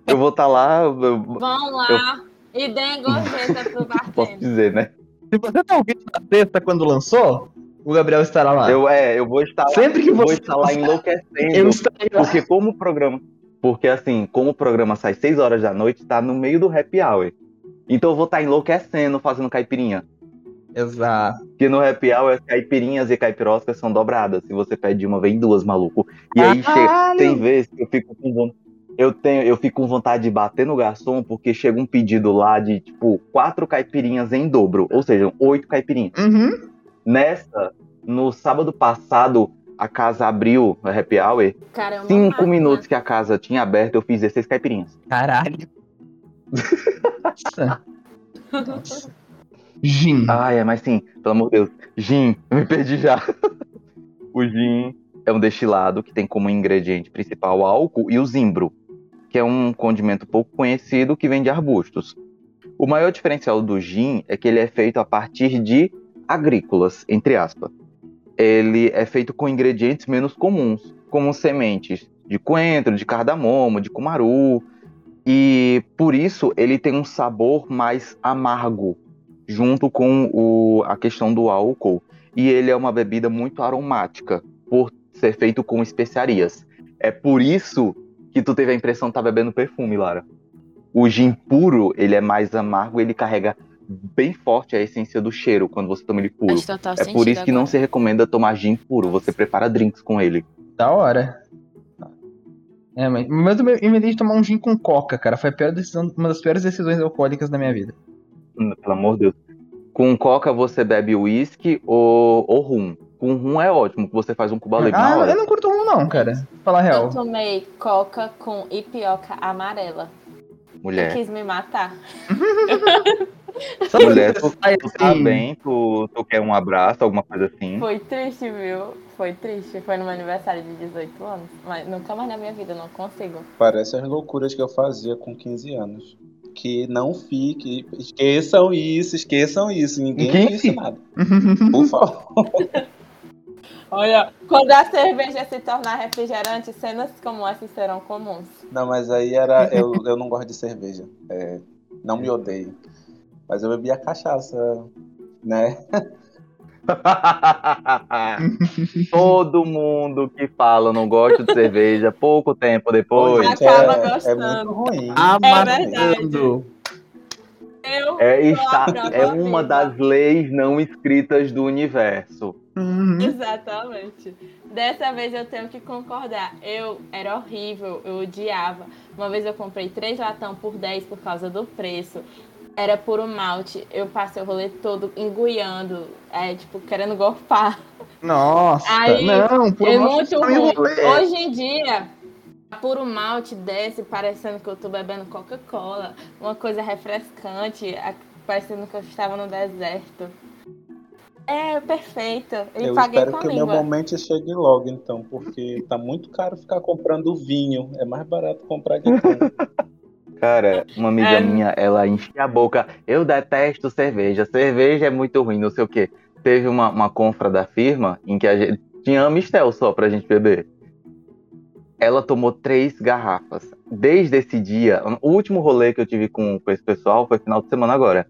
eu vou estar lá, eu, eu Vão lá e deem gorjeta pro (laughs) posso bartender. dizer, né? Se você tá ouvindo na sexta quando lançou, o Gabriel estará lá. Eu, é, eu vou estar lá, Sempre que eu vou você estar lá eu enlouquecendo. estarei lá. Porque como o programa, Porque assim, como o programa sai 6 horas da noite, tá no meio do happy hour. Então eu vou estar tá enlouquecendo fazendo caipirinha. Exato. Porque no happy hour, as caipirinhas e caipiroscas são dobradas. Se você pede uma, vem duas, maluco. E aí chega, tem vezes que eu fico com vontade. Eu, tenho, eu fico com vontade de bater no garçom porque chega um pedido lá de, tipo, quatro caipirinhas em dobro. Ou seja, oito caipirinhas. Uhum. Nessa, no sábado passado, a casa abriu a happy hour. Caramba, Cinco máquina. minutos que a casa tinha aberto, eu fiz 16 caipirinhas. Caralho. (laughs) Nossa. Nossa. (laughs) Gin. Ah, é, mas sim, pelo amor de Deus. Gin, eu (laughs) me perdi já. o gin é um destilado que tem como ingrediente principal o álcool e o zimbro, que é um condimento pouco conhecido que vem de arbustos. O maior diferencial do gin é que ele é feito a partir de agrícolas, entre aspas. Ele é feito com ingredientes menos comuns, como sementes de coentro, de cardamomo, de cumaru, e por isso ele tem um sabor mais amargo, junto com o, a questão do álcool. E ele é uma bebida muito aromática, por ser feito com especiarias. É por isso que tu teve a impressão de estar tá bebendo perfume, Lara. O gin puro, ele é mais amargo, ele carrega bem forte a essência do cheiro quando você toma ele puro. É por isso que não agora. se recomenda tomar gin puro, você prepara drinks com ele. Da hora. É, mas, mas eu inventei de tomar um gin com coca, cara. Foi a pior decisão, uma das piores decisões alcoólicas da minha vida. Pelo amor de Deus. Com coca você bebe uísque ou, ou rum. Com rum é ótimo, que você faz um cuba livre na Ah, hora. eu não curto rum não, cara. Falar a real. Eu tomei coca com ipioca amarela. Mulher. Quis me matar. Sabe Mulher, tu, tu tá assim, bem? Tu, tu quer um abraço, alguma coisa assim? Foi triste, viu? Foi triste. Foi no meu aniversário de 18 anos. Mas nunca mais na minha vida, eu não consigo. Parece as loucuras que eu fazia com 15 anos. Que não fique. Esqueçam isso, esqueçam isso. Ninguém disse nada. (laughs) Por favor. Olha, quando a cerveja se tornar refrigerante, cenas como essas serão comuns. Não, mas aí era. Eu, eu não gosto de cerveja. É, não me odeio. Mas eu bebia cachaça, né? (laughs) Todo mundo que fala não gosta de cerveja, pouco tempo depois, Gente, Acaba é, é gostando. muito ruim. Amatando. Eu é, está, é uma das leis não escritas do universo. Uhum. Exatamente. Dessa vez eu tenho que concordar. Eu era horrível, eu odiava. Uma vez eu comprei três latão por 10 por causa do preço. Era puro malte. Eu passei o rolê todo enguiando, é, tipo, querendo golfar. Nossa, Aí, não, por é mal muito tá ruim. rolê. Hoje em dia, puro malte desce parecendo que eu tô bebendo Coca-Cola. Uma coisa refrescante, a- parecendo que eu estava no deserto. É perfeito. E Eu paguei espero com a que o meu momento chegue logo, então, porque tá muito caro ficar comprando vinho. É mais barato comprar de cana. (laughs) Cara, uma amiga É. minha, ela enche a boca. Eu detesto cerveja. Cerveja é muito ruim, não sei o quê. Teve uma, uma confra da firma em que a gente tinha Amistel só pra gente beber. Ela tomou três garrafas. Desde esse dia, o último rolê que eu tive com, com esse pessoal foi final de semana agora.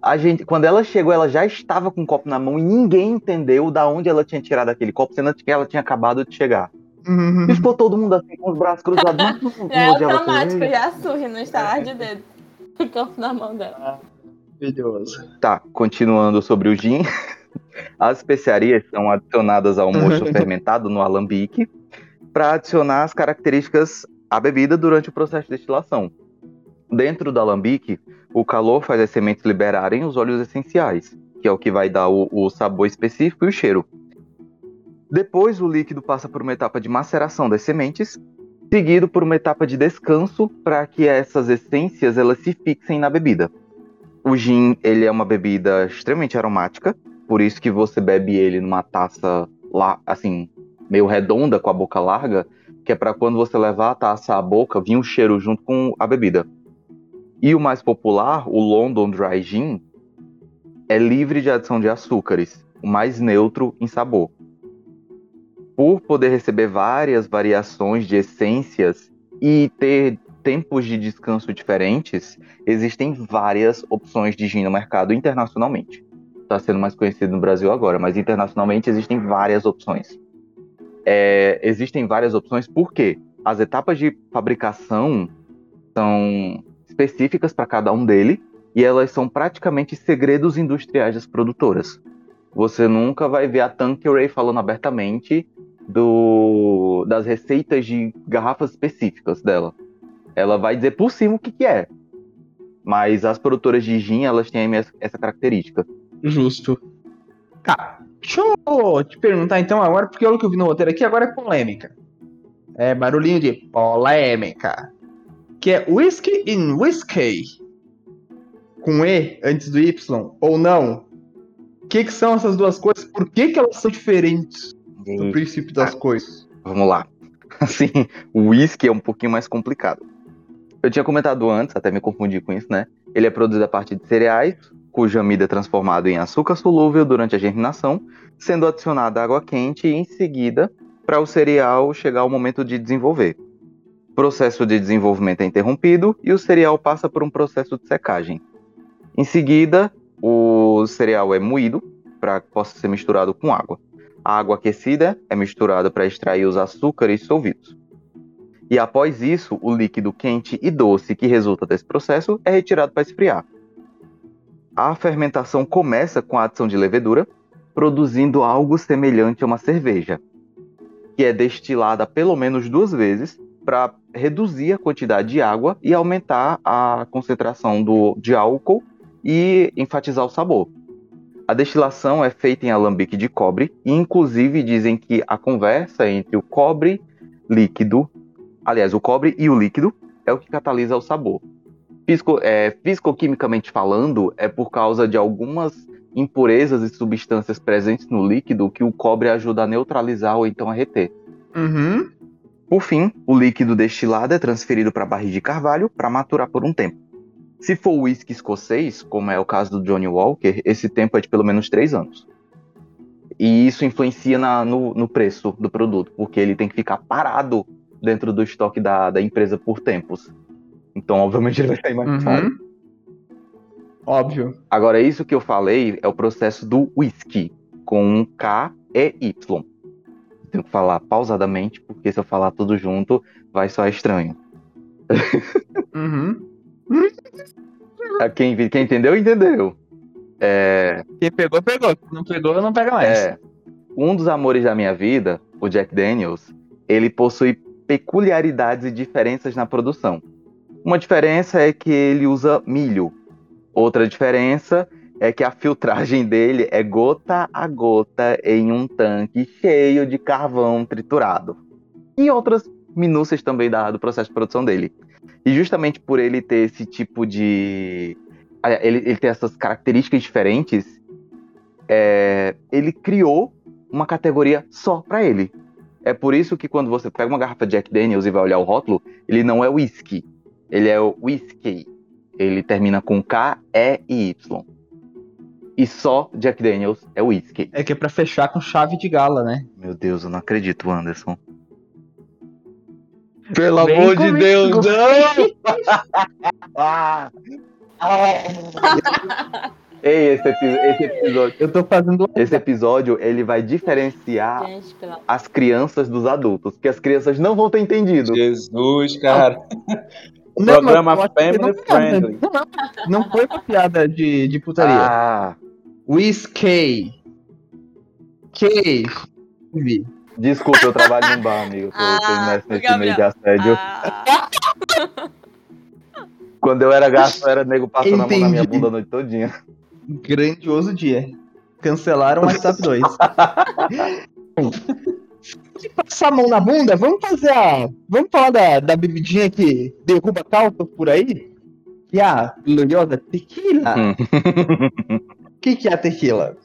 A gente, quando ela chegou, ela já estava com o copo na mão e ninguém entendeu da onde ela tinha tirado aquele copo, sendo que ela tinha acabado de chegar. Uhum. E ficou todo mundo assim, com os braços cruzados. Mas não- (laughs) É não automático, já surge no estalar de dedo. (laughs) Ficou na mão dela. Maravilhoso. Tá, continuando sobre o gin. As especiarias são adicionadas ao mosto (laughs) fermentado no alambique para adicionar as características à bebida durante o processo de destilação. Dentro do alambique, o calor faz as sementes liberarem os óleos essenciais, que é o que vai dar o, o sabor específico e o cheiro. Depois, o líquido passa por uma etapa de maceração das sementes, seguido por uma etapa de descanso para que essas essências elas se fixem na bebida. O gin, ele é uma bebida extremamente aromática, por isso que você bebe ele numa taça lá, assim, meio redonda com a boca larga, que é para quando você levar a taça à boca, vir um cheiro junto com a bebida. E o mais popular, o London Dry Gin, é livre de adição de açúcares, o mais neutro em sabor. Por poder receber várias variações de essências e ter tempos de descanso diferentes, existem várias opções de gin no mercado internacionalmente. Está sendo mais conhecido no Brasil agora, mas internacionalmente existem várias opções. É, existem várias opções por quê? as etapas de fabricação são específicas para cada um dele e elas são praticamente segredos industriais das produtoras. Você nunca vai ver a Tanqueray falando abertamente do, das receitas de garrafas específicas dela. Ela vai dizer por cima o que, que é. Mas as produtoras de gin, elas têm essa característica. Justo. Tá, deixa eu te perguntar então agora, porque o que eu vi no roteiro aqui agora é polêmica. É barulhinho de polêmica. Que é whisky in whiskey. Com E antes do Y, ou não? O que, que são essas duas coisas? Por que, que elas são diferentes do princípio das coisas? Vamos lá. (laughs) Assim, o whisky é um pouquinho mais complicado. Eu tinha comentado antes, até me confundi com isso, né? Ele é produzido a partir de cereais, cuja amida é transformada em açúcar solúvel durante a germinação, sendo adicionada água quente e em seguida para o cereal chegar ao momento de desenvolver. O processo de desenvolvimento é interrompido e o cereal passa por um processo de secagem. Em seguida, o cereal é moído para que possa ser misturado com água. A água aquecida é misturada para extrair os açúcares dissolvidos. E após isso, o líquido quente e doce que resulta desse processo é retirado para esfriar. A fermentação começa com a adição de levedura, produzindo algo semelhante a uma cerveja, que é destilada pelo menos duas vezes para reduzir a quantidade de água e aumentar a concentração do, de álcool e enfatizar o sabor. A destilação é feita em alambique de cobre e, inclusive, dizem que a conversa entre o cobre líquido Aliás, o cobre e o líquido é o que catalisa o sabor. Fisico, é, fisicoquimicamente falando, é por causa de algumas impurezas e substâncias presentes no líquido que o cobre ajuda a neutralizar ou então a reter. Uhum. Por fim, o líquido destilado é transferido para a barriga de carvalho para maturar por um tempo. Se for o whisky escocês, como é o caso do Johnny Walker, esse tempo é de pelo menos três anos. E isso influencia na, no, no preço do produto, porque ele tem que ficar parado dentro do estoque da, da empresa por tempos. Então, obviamente, ele vai sair mais Uhum. caro. Óbvio. Agora, isso que eu falei é o processo do whisky, com um K e Y. Tenho que falar pausadamente, porque se eu falar tudo junto, vai soar estranho. Uhum. Quem, quem entendeu, entendeu. É, Quem pegou, pegou. Quem não pegou, não pega mais. é, um dos amores da minha vida, o Jack Daniels, ele possui peculiaridades e diferenças na produção. Uma diferença é que ele usa milho. Outra diferença é que a filtragem dele é gota a gota em um tanque cheio de carvão triturado. E outras minúcias também da- do processo de produção dele. E justamente por ele ter esse tipo de. Ele, ele ter essas características diferentes, é, ele criou uma categoria só para ele. É por isso que quando você pega uma garrafa Jack Daniels e vai olhar o rótulo, ele não é whisky, ele é o whisky. Ele termina com K, E e Y. E só Jack Daniels é whisky. É que é pra fechar com chave de gala, né? Meu Deus, eu não acredito, Anderson. Pelo Vem amor de comigo. Deus, não! Ah! (laughs) Ah! Ei, esse, esse episódio, Eu tô fazendo. esse episódio, ele vai diferenciar Gente, pela... as crianças dos adultos, porque as crianças não vão ter entendido. Jesus, cara. Não, Programa family não friendly. Não, não, não foi uma piada de, de putaria. Ah, Whisky. K. desculpa, eu trabalho num bar, amigo. Eu tô Ah, terminando nesse Gabriel. meio de assédio. Ah, Quando eu era gasto, era nego passando a mão na minha Entendi. bunda a noite todinha. Grandioso dia. Cancelaram o WhatsApp 2. Se passar a mão na bunda, vamos fazer a. Vamos falar da, da bebidinha que derruba calça por aí? E a gloriosa tequila. Hum. O que, que é a tequila?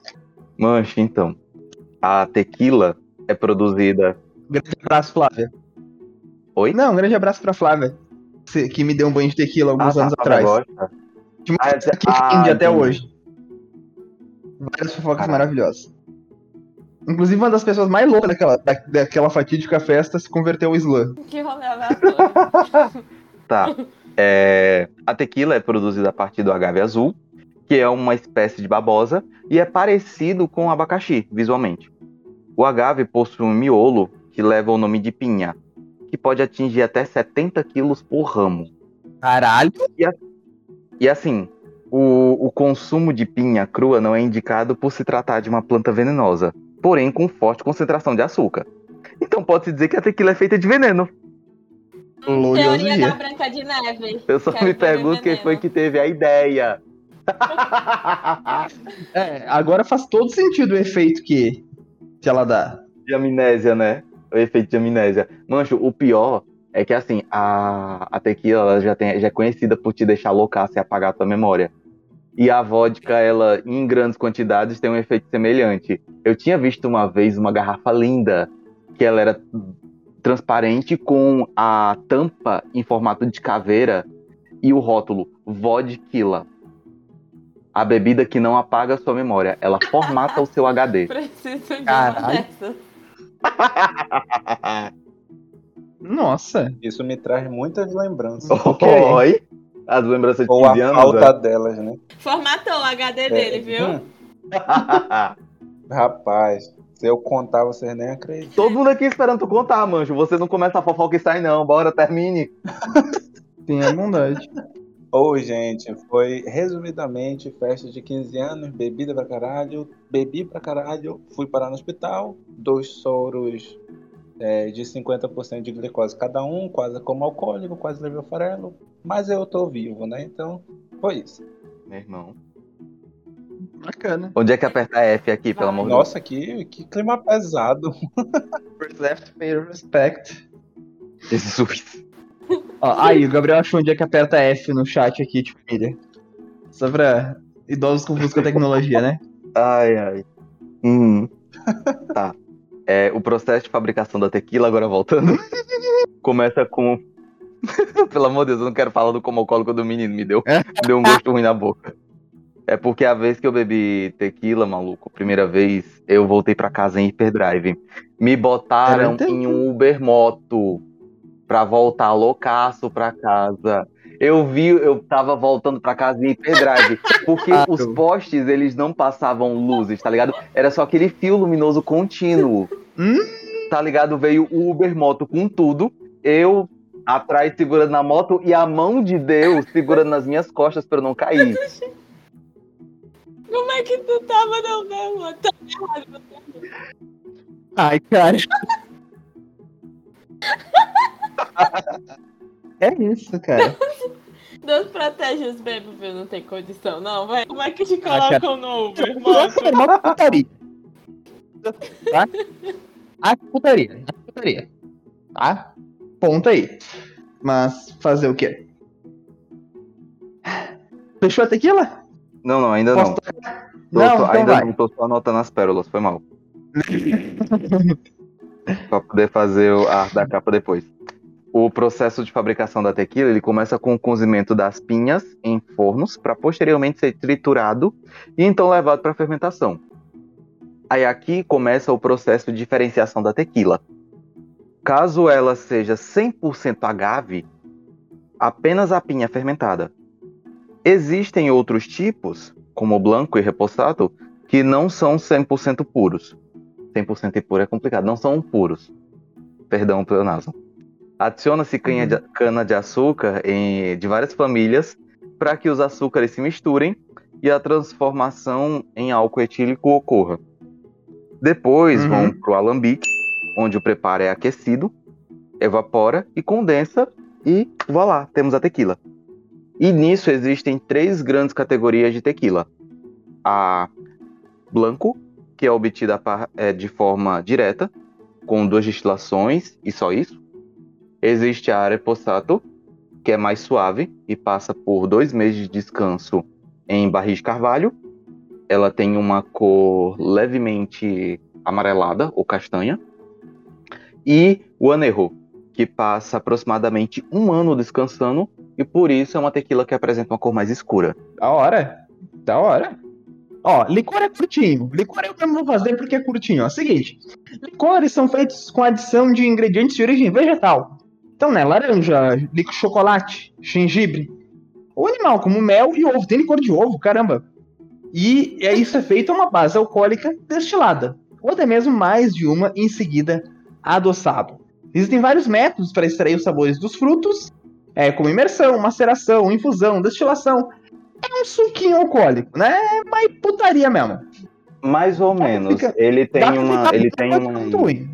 Mancha, então. A tequila é produzida. Grande abraço, Flávia. Oi? Não, um grande abraço pra Flávia. que- me deu um banho de tequila alguns Ah, anos tá, atrás. gosta. Ah, que ah, rende até entendi. hoje. Várias fofocas Caraca. maravilhosas. Inclusive, uma das pessoas mais loucas daquela, da- daquela fatídica festa se converteu ao Islã. que rolê aleatório. (laughs) Tá. É, a tequila é produzida a partir do agave azul, que é uma espécie de babosa e é parecido com o abacaxi, visualmente. O agave possui um miolo que leva o nome de pinha. que pode atingir até 70 quilos por ramo. Caralho. E assim, o, o consumo de pinha crua não é indicado por se tratar de uma planta venenosa, porém com forte concentração de açúcar. Então pode-se dizer que a tequila é feita de veneno. Teoria da. Branca de Neve. Eu só me pergunto quem foi que teve a ideia. (laughs) É, agora faz todo sentido o efeito que, que ela dá. de amnésia, né? O efeito de amnésia. Mancho, o pior é que assim, a, a tequila já, tem, já é conhecida por te deixar loucaço e apagar a tua memória. E a vodka, ela, em grandes quantidades, tem um efeito semelhante. Eu tinha visto uma vez uma garrafa linda, que ela era transparente com a tampa em formato de caveira e o rótulo Vodquila. A bebida que não apaga a sua memória, ela formata o seu HD. (laughs) Preciso de uma Caralho. dessas. (laughs) Nossa. Isso me traz muitas lembranças. Oi? As lembranças de Ou a 15 anos. falta delas, né? Formatou o HD dele, viu? Hum, né? (laughs) rapaz, se eu contar, vocês nem acreditam. Todo mundo aqui esperando tu contar, manjo. Você não começa a fofoca e sai, não. Bora, termine. Tenha bondade. Ou, gente, foi resumidamente festa de 15 anos, bebida pra caralho, bebi pra caralho, fui parar no hospital, dois soros é, de 50% de glicose cada um, quase como alcoólico, quase levei o farelo, mas eu tô vivo, né? Então, foi isso. Meu irmão. Bacana. Onde é que aperta F aqui, pelo amor de Deus? Nossa, que, que clima pesado. First left, pay respect. Jesus. Ó, aí, o Gabriel achou onde é que aperta F no chat aqui de família. Só pra idosos confusos com a tecnologia, né? Ai, ai. Hum. (laughs) tá. É, o processo de fabricação da tequila, agora voltando, (laughs) começa com. (laughs) Pelo amor de Deus, eu não quero falar do como alcoólico do menino, me deu, me deu um gosto ruim na boca. É porque a vez que eu bebi tequila, maluco, primeira vez, eu voltei pra casa em hyperdrive. Me botaram em um Uber moto pra voltar loucaço pra casa. Eu vi, eu tava voltando pra casa em hyperdrive, porque Ah, (laughs) os postes, eles não passavam luzes, tá ligado? Era só aquele fio luminoso contínuo. Hum? Tá ligado? Veio o Uber moto com tudo, eu atrás segurando na moto e a mão de Deus segurando nas minhas costas pra eu não cair. Como é que tu tava não mesmo? Tá errado. Ai, cara. (laughs) (laughs) É isso, cara. Deus protege os bebês, viu? Não tem condição, não, velho. Como é que te Ah, colocam no Uber, mano? é uma putaria. Tá? A putaria. A putaria. Tá? Ponto aí. Mas fazer o quê? Fechou a tequila? Não, não, ainda Posso não. Tô, Não, tô- então ainda vai. não, tô só anotando as pérolas, foi mal. (laughs) pra poder fazer o- a arte da capa depois. O processo de fabricação da tequila ele começa com o cozimento das pinhas em fornos para posteriormente ser triturado e então levado para fermentação. Aí aqui começa o processo de diferenciação da tequila. Caso ela seja 100% agave, apenas a pinha é fermentada. Existem outros tipos, como o branco e repousado, que não são 100% puros. 100% puro é complicado, não são puros. Perdão, pleonasmo. Adiciona-se de- cana-de-açúcar de várias famílias para que os açúcares se misturem e a transformação em álcool etílico ocorra. Depois Uhum. vão para o alambique, onde o preparo é aquecido, evapora e condensa e voilá, temos a tequila. E nisso existem três grandes categorias de tequila. A blanco, que é obtida é, de forma direta, com duas destilações e só isso. Existe a reposato, que é mais suave e passa por dois meses de descanso em barris de carvalho. Ela tem uma cor levemente amarelada ou castanha. E o anejo, que passa aproximadamente um ano descansando e por isso é uma tequila que apresenta uma cor mais escura. Da hora. Da hora. Ó, licor é curtinho. Licor eu mesmo vou fazer porque é curtinho. Ó, seguinte. Licores são feitos com adição de ingredientes de origem vegetal. Então, né, laranja, licor chocolate, gengibre. Ou animal, como mel e ovo. Tem licor de ovo, caramba. E é isso é feito a uma base alcoólica destilada. Ou até mesmo mais de uma em seguida adoçado. Existem vários métodos para extrair os sabores dos frutos, é, como imersão, maceração, infusão, destilação. É um suquinho alcoólico, né? É mais putaria mesmo. Mais ou menos. fica- Ele tem uma. Ele tem um. ruim.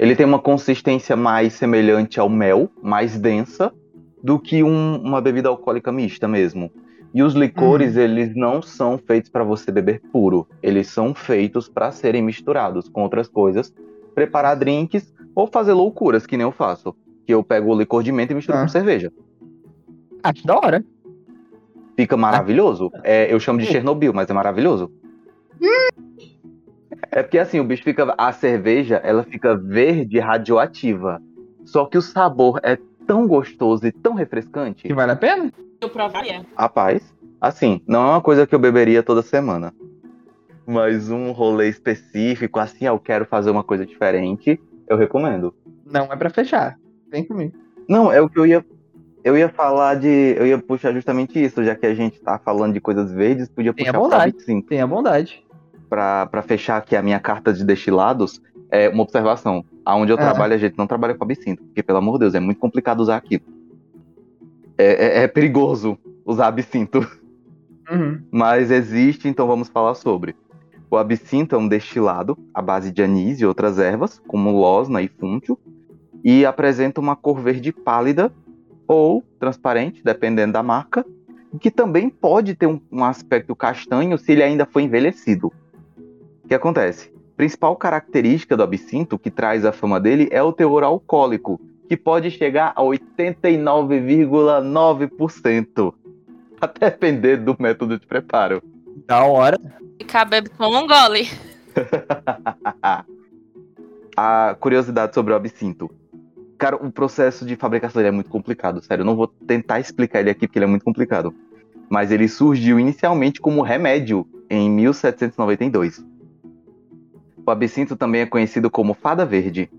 Ele tem uma consistência mais semelhante ao mel, mais densa, do que um- uma bebida alcoólica mista mesmo. E os licores, eles não são feitos para você beber puro. Eles são feitos para serem misturados com outras coisas, preparar drinks ou fazer loucuras, que nem eu faço. Que eu pego o licor de menta e misturo Ah. com cerveja. Acho da hora. Fica maravilhoso. É, eu chamo de Chernobyl, mas é maravilhoso. É porque assim, o bicho fica. A cerveja, ela fica verde e radioativa. Só que o sabor é tão gostoso e tão refrescante. Que vale a pena? Eu provaria. Rapaz, assim, não é uma coisa que eu beberia toda semana. Mas um rolê específico, assim, eu quero fazer uma coisa diferente, eu recomendo. Não é pra fechar. Vem comigo. Não, é o que eu ia. Eu ia falar de. Eu ia puxar justamente isso, já que a gente tá falando de coisas verdes, podia Tenha puxar pra bondade. absinto. Tenha bondade. Pra fechar aqui a minha carta de destilados, é uma observação. Aonde eu Ah. trabalho, a gente não trabalha com absinto, porque, pelo amor de Deus, é muito complicado usar aquilo. É, é- é perigoso usar absinto. Uhum. Mas existe, então vamos falar sobre. O absinto é um destilado à base de anis e outras ervas, como losna e fúncio, e apresenta uma cor verde pálida ou transparente, dependendo da marca, que também pode ter um, um aspecto castanho se ele ainda for envelhecido. O que acontece? Principal característica do absinto que traz a fama dele é o teor alcoólico, que pode chegar a 89,9%. (laughs) A depender do método de preparo. Da hora. Ficar bebe com um gole. (laughs) a curiosidade sobre o absinto. Cara, o processo de fabricação dele é muito complicado, sério. Eu não vou tentar explicar ele aqui porque ele é muito complicado. Mas ele surgiu inicialmente como remédio em 1792. O absinto também é conhecido como fada verde.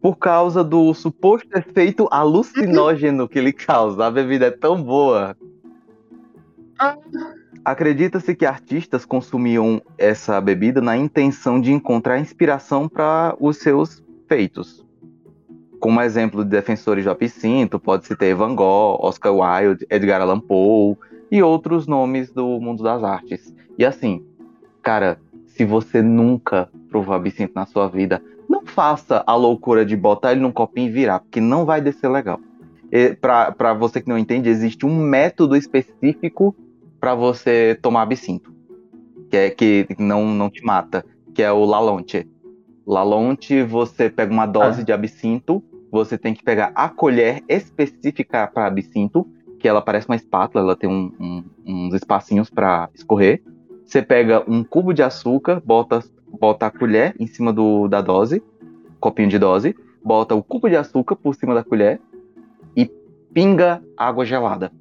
Por causa do suposto efeito alucinógeno que ele causa. A bebida é tão boa. Acredita-se que artistas consumiam essa bebida na intenção de encontrar inspiração para os seus feitos. Como exemplo de defensores do absinto, pode-se ter Van Gogh, Oscar Wilde, Edgar Allan Poe e outros nomes do mundo das artes. E assim, cara, se você nunca provou absinto na sua vida, não faça a loucura de botar ele num copinho e virar, porque não vai descer legal. Para você que não entende, existe um método específico para você tomar absinto, que é que não, não te mata, que é o Lalonte. Lalonte, você pega uma dose Ah. de absinto, você tem que pegar a colher específica para absinto, que ela parece uma espátula, ela tem um- um- uns espacinhos para escorrer. Você pega um cubo de açúcar, bota, bota a colher em cima do, da dose, copinho de dose, bota o cubo de açúcar por cima da colher e pinga água gelada.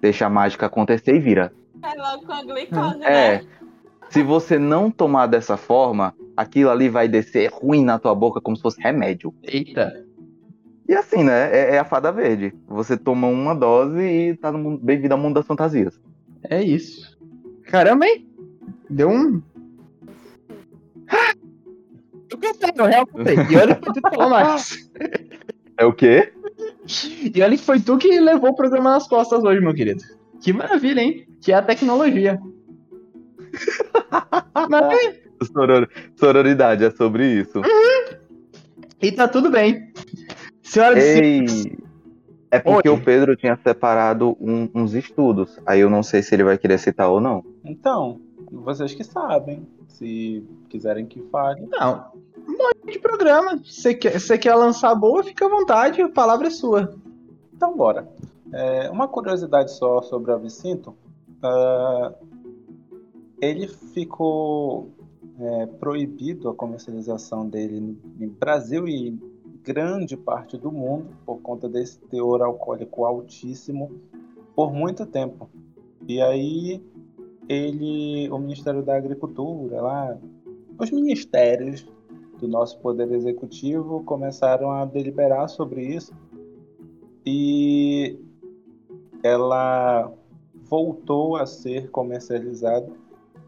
Deixa a mágica acontecer e vira. É logo com a glicose, É. né? Se você não tomar dessa forma, aquilo ali vai descer ruim na tua boca como se fosse remédio. Eita. E assim, né? É, é a fada verde. Você toma uma dose e tá no mundo- bem-vindo ao mundo das fantasias. É isso. Caramba, hein? Deu um. Eu gostei, eu real gostei. E olha que foi tu que falou mais. É o quê? E olha que foi tu que levou o programa nas costas hoje, meu querido. Que maravilha, hein? Que é a tecnologia. (laughs) Mas, Soror- Sororidade é sobre isso. e tá tudo bem. Senhoras e senhores. Ei! É porque Oi. o Pedro tinha separado um- uns estudos. Aí eu não sei se ele vai querer citar ou não. Então, vocês que sabem. Se quiserem que fale. Não. Um monte de programa. Você quer, você quer lançar boa, fica à vontade, a palavra é sua. Então, bora. É, uma curiosidade só sobre o absinto. ah, ele ficou é, proibido a comercialização dele no, no Brasil e grande parte do mundo por conta desse teor alcoólico altíssimo por muito tempo. E aí ele, o Ministério da Agricultura, lá, os ministérios do nosso poder executivo começaram a deliberar sobre isso e ela voltou a ser comercializada.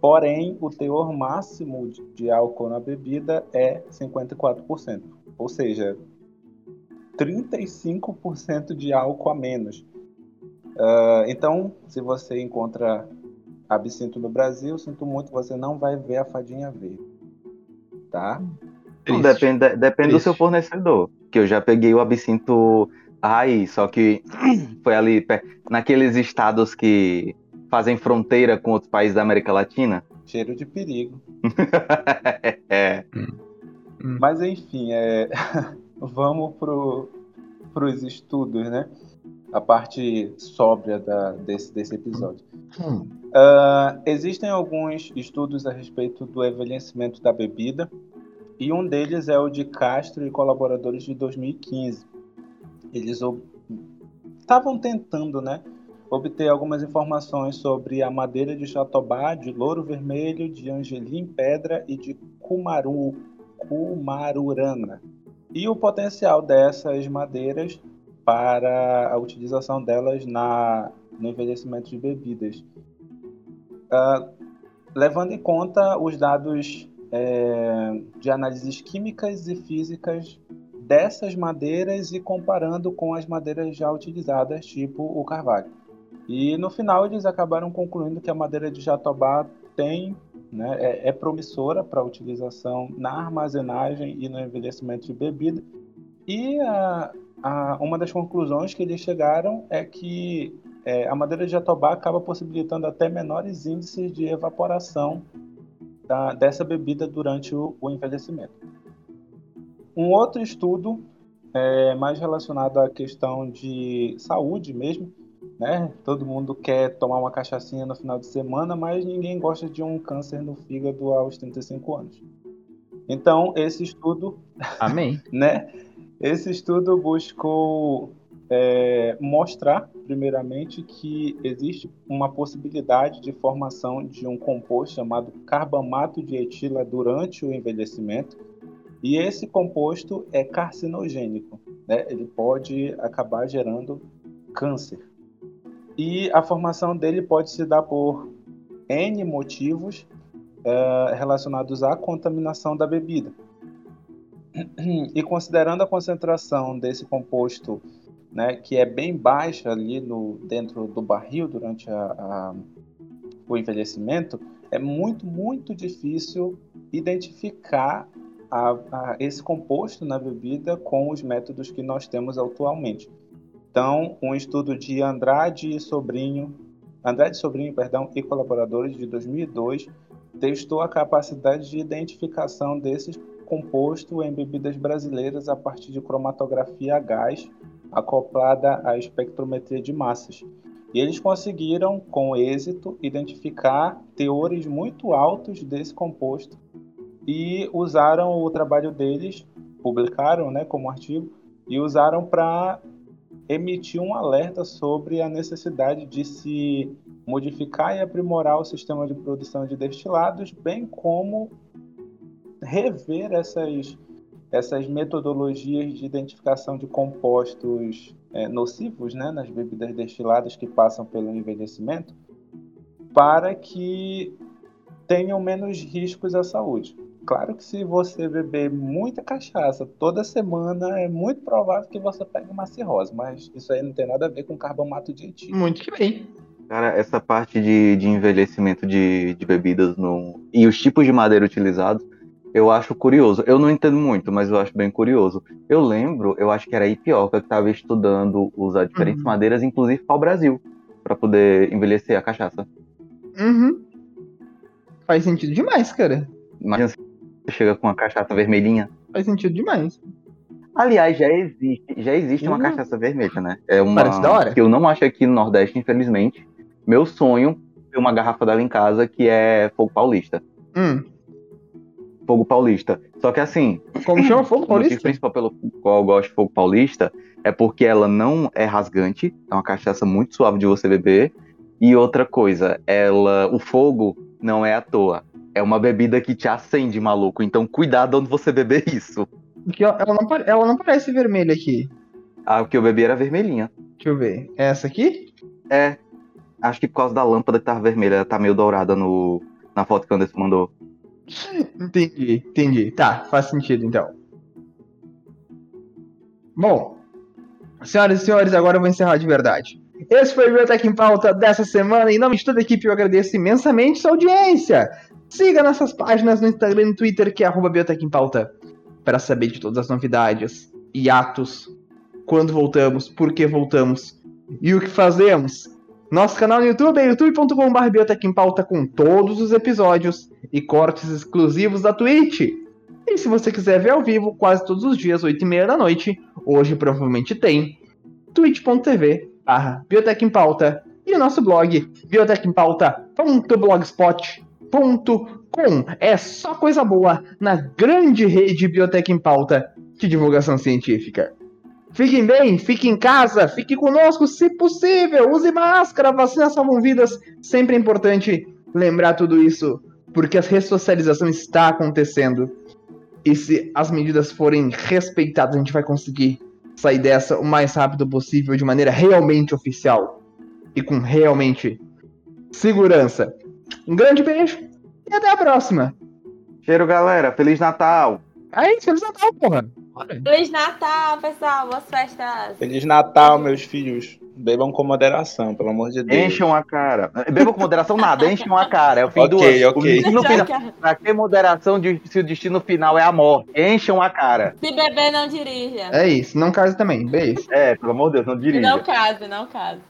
Porém, o teor máximo de, álcool na bebida é 54%. ou seja, 35% de álcool a menos. Uh, então, se você encontra absinto no Brasil, sinto muito, você não vai ver a fadinha verde. Tá? Não, depende depende do seu fornecedor. Que eu já peguei o absinto raiz, só que (clears throat) foi ali naqueles estados que fazem fronteira com outros países da América Latina. Cheiro de perigo. (laughs) é. Hum. Mas enfim, é... (laughs) vamos para os estudos, né? A parte sóbria da, desse, desse episódio. Hum. Uh, existem alguns estudos a respeito do envelhecimento da bebida, e um deles é o de Castro e colaboradores de 2015. Eles estavam tentando, né, obter algumas informações sobre a madeira de jatobá, de louro vermelho, de angelim pedra e de cumaru, cumarurana, e o potencial dessas madeiras para a utilização delas na, no envelhecimento de bebidas. Uh, levando em conta os dados é, de análises químicas e físicas dessas madeiras e comparando com as madeiras já utilizadas, tipo o carvalho. E no final eles acabaram concluindo que a madeira de jatobá tem né, é, é promissora para utilização na armazenagem e no envelhecimento de bebida. E a, a, uma das conclusões que eles chegaram é que é, a madeira de jatobá acaba possibilitando até menores índices de evaporação da, dessa bebida durante o, o, envelhecimento. Um outro estudo é, mais relacionado à questão de saúde mesmo, né? Todo mundo quer tomar uma cachaçinha no final de semana, mas ninguém gosta de um câncer no fígado aos 35 anos. Então, esse estudo. Amém. (laughs) né? Esse estudo buscou é, mostrar, primeiramente, que existe uma possibilidade de formação de um composto chamado carbamato de etila durante o envelhecimento. E esse composto é carcinogênico, né? ele pode acabar gerando câncer. E a formação dele pode se dar por N motivos uh, relacionados à contaminação da bebida. (clears throat) E considerando a concentração desse composto, né, que é bem baixa ali no, dentro do barril durante a, a, o envelhecimento, é muito, muito difícil identificar a, esse composto na bebida com os métodos que nós temos atualmente. Então, um estudo de Andrade e Sobrinho, Andrade Sobrinho, perdão, e colaboradores de 2002 testou a capacidade de identificação desse composto em bebidas brasileiras a partir de cromatografia a gás acoplada à espectrometria de massas. E eles conseguiram, com êxito, identificar teores muito altos desse composto e usaram o trabalho deles, publicaram né, como artigo, e usaram para emitiu um alerta sobre a necessidade de se modificar e aprimorar o sistema de produção de destilados, bem como rever essas, essas metodologias de identificação de compostos é, nocivos né, nas bebidas destiladas que passam pelo envelhecimento, para que tenham menos riscos à saúde. Claro que se você beber muita cachaça toda semana, é muito provável que você pegue uma cirrose, mas isso aí não tem nada a ver com carbomato de etílico. Muito que bem. Cara, essa parte de, de envelhecimento de, de bebidas no, e os tipos de madeira utilizados, eu acho curioso. Eu não entendo muito, mas eu acho bem curioso. Eu lembro, eu acho que era a Ipioca que estava estudando usar diferentes uhum. madeiras, inclusive para o Brasil, para poder envelhecer a cachaça. Uhum. Faz sentido demais, cara. Imagina chega com uma cachaça vermelhinha. Faz sentido demais. Aliás, já existe, já existe uma uhum. cachaça vermelha, né? É uma Parece da hora. que eu não acho aqui no Nordeste, infelizmente. Meu sonho é uma garrafa dela em casa que é Fogo Paulista. Hum. Fogo Paulista. Só que assim. Como chama Fogo Paulista? O motivo principal pelo qual eu gosto de Fogo Paulista é porque ela não é rasgante, é uma cachaça muito suave de você beber. E outra coisa, ela, o fogo não é à toa é uma bebida que te acende, maluco. Então cuidado onde você beber (laughs) isso. Porque ela não, ela não parece vermelha aqui. Ah, o que eu bebi era vermelhinha. Deixa eu ver. É essa aqui? É. Acho que por causa da lâmpada que tava vermelha, ela tá meio dourada no, na foto que o Anderson mandou. Entendi, entendi. Tá, faz sentido então. Bom, senhoras e senhores, agora eu vou encerrar de verdade. Esse foi o Biotech em Pauta dessa semana. Em nome de toda a equipe, eu agradeço imensamente sua audiência. Siga nossas páginas no Instagram e no Twitter, que é Biotech em Pauta, para saber de todas as novidades e atos, quando voltamos, por que voltamos e o que fazemos. Nosso canal no YouTube é youtube.com.br em Pauta com todos os episódios e cortes exclusivos da Twitch. E se você quiser ver ao vivo, quase todos os dias, 8h30 da noite, hoje provavelmente tem, twitch.tv barra em Pauta e o nosso blog biotechimpauta.blogspot.com. É só coisa boa na grande rede Biotech em Pauta de divulgação científica. Fiquem bem, fiquem em casa, fique conosco se possível, use máscara, vacina salvam vidas. Sempre é importante lembrar tudo isso, porque a ressocialização está acontecendo. E se as medidas forem respeitadas, a gente vai conseguir sair dessa o mais rápido possível, de maneira realmente oficial e com realmente segurança. Um grande beijo e até a próxima. Cheiro, galera. Feliz Natal. Aí, Feliz Natal, porra. Feliz Natal, pessoal. Boas festas. Feliz Natal, meus filhos. Bebam com moderação, pelo amor de Deus. Encham a cara. Bebam com moderação nada, encham a cara. É o fim do Ok, ano. ok. O (laughs) final. Pra que moderação de- se o destino final é a morte? Encham a cara. Se beber, não dirija. É isso, não case também. Beijo. É, pelo amor de Deus, não dirija. Não case, não case.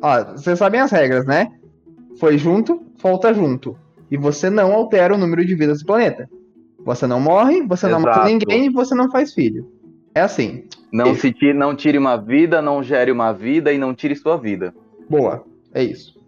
Ó, vocês sabem as regras, né? Foi junto, volta junto. E você não altera o número de vidas do planeta. Você não morre, você não mata Exato. ninguém e você não faz filho. É assim. Não, se tire, não tire uma vida, não gere uma vida e não tire sua vida. Boa. É isso.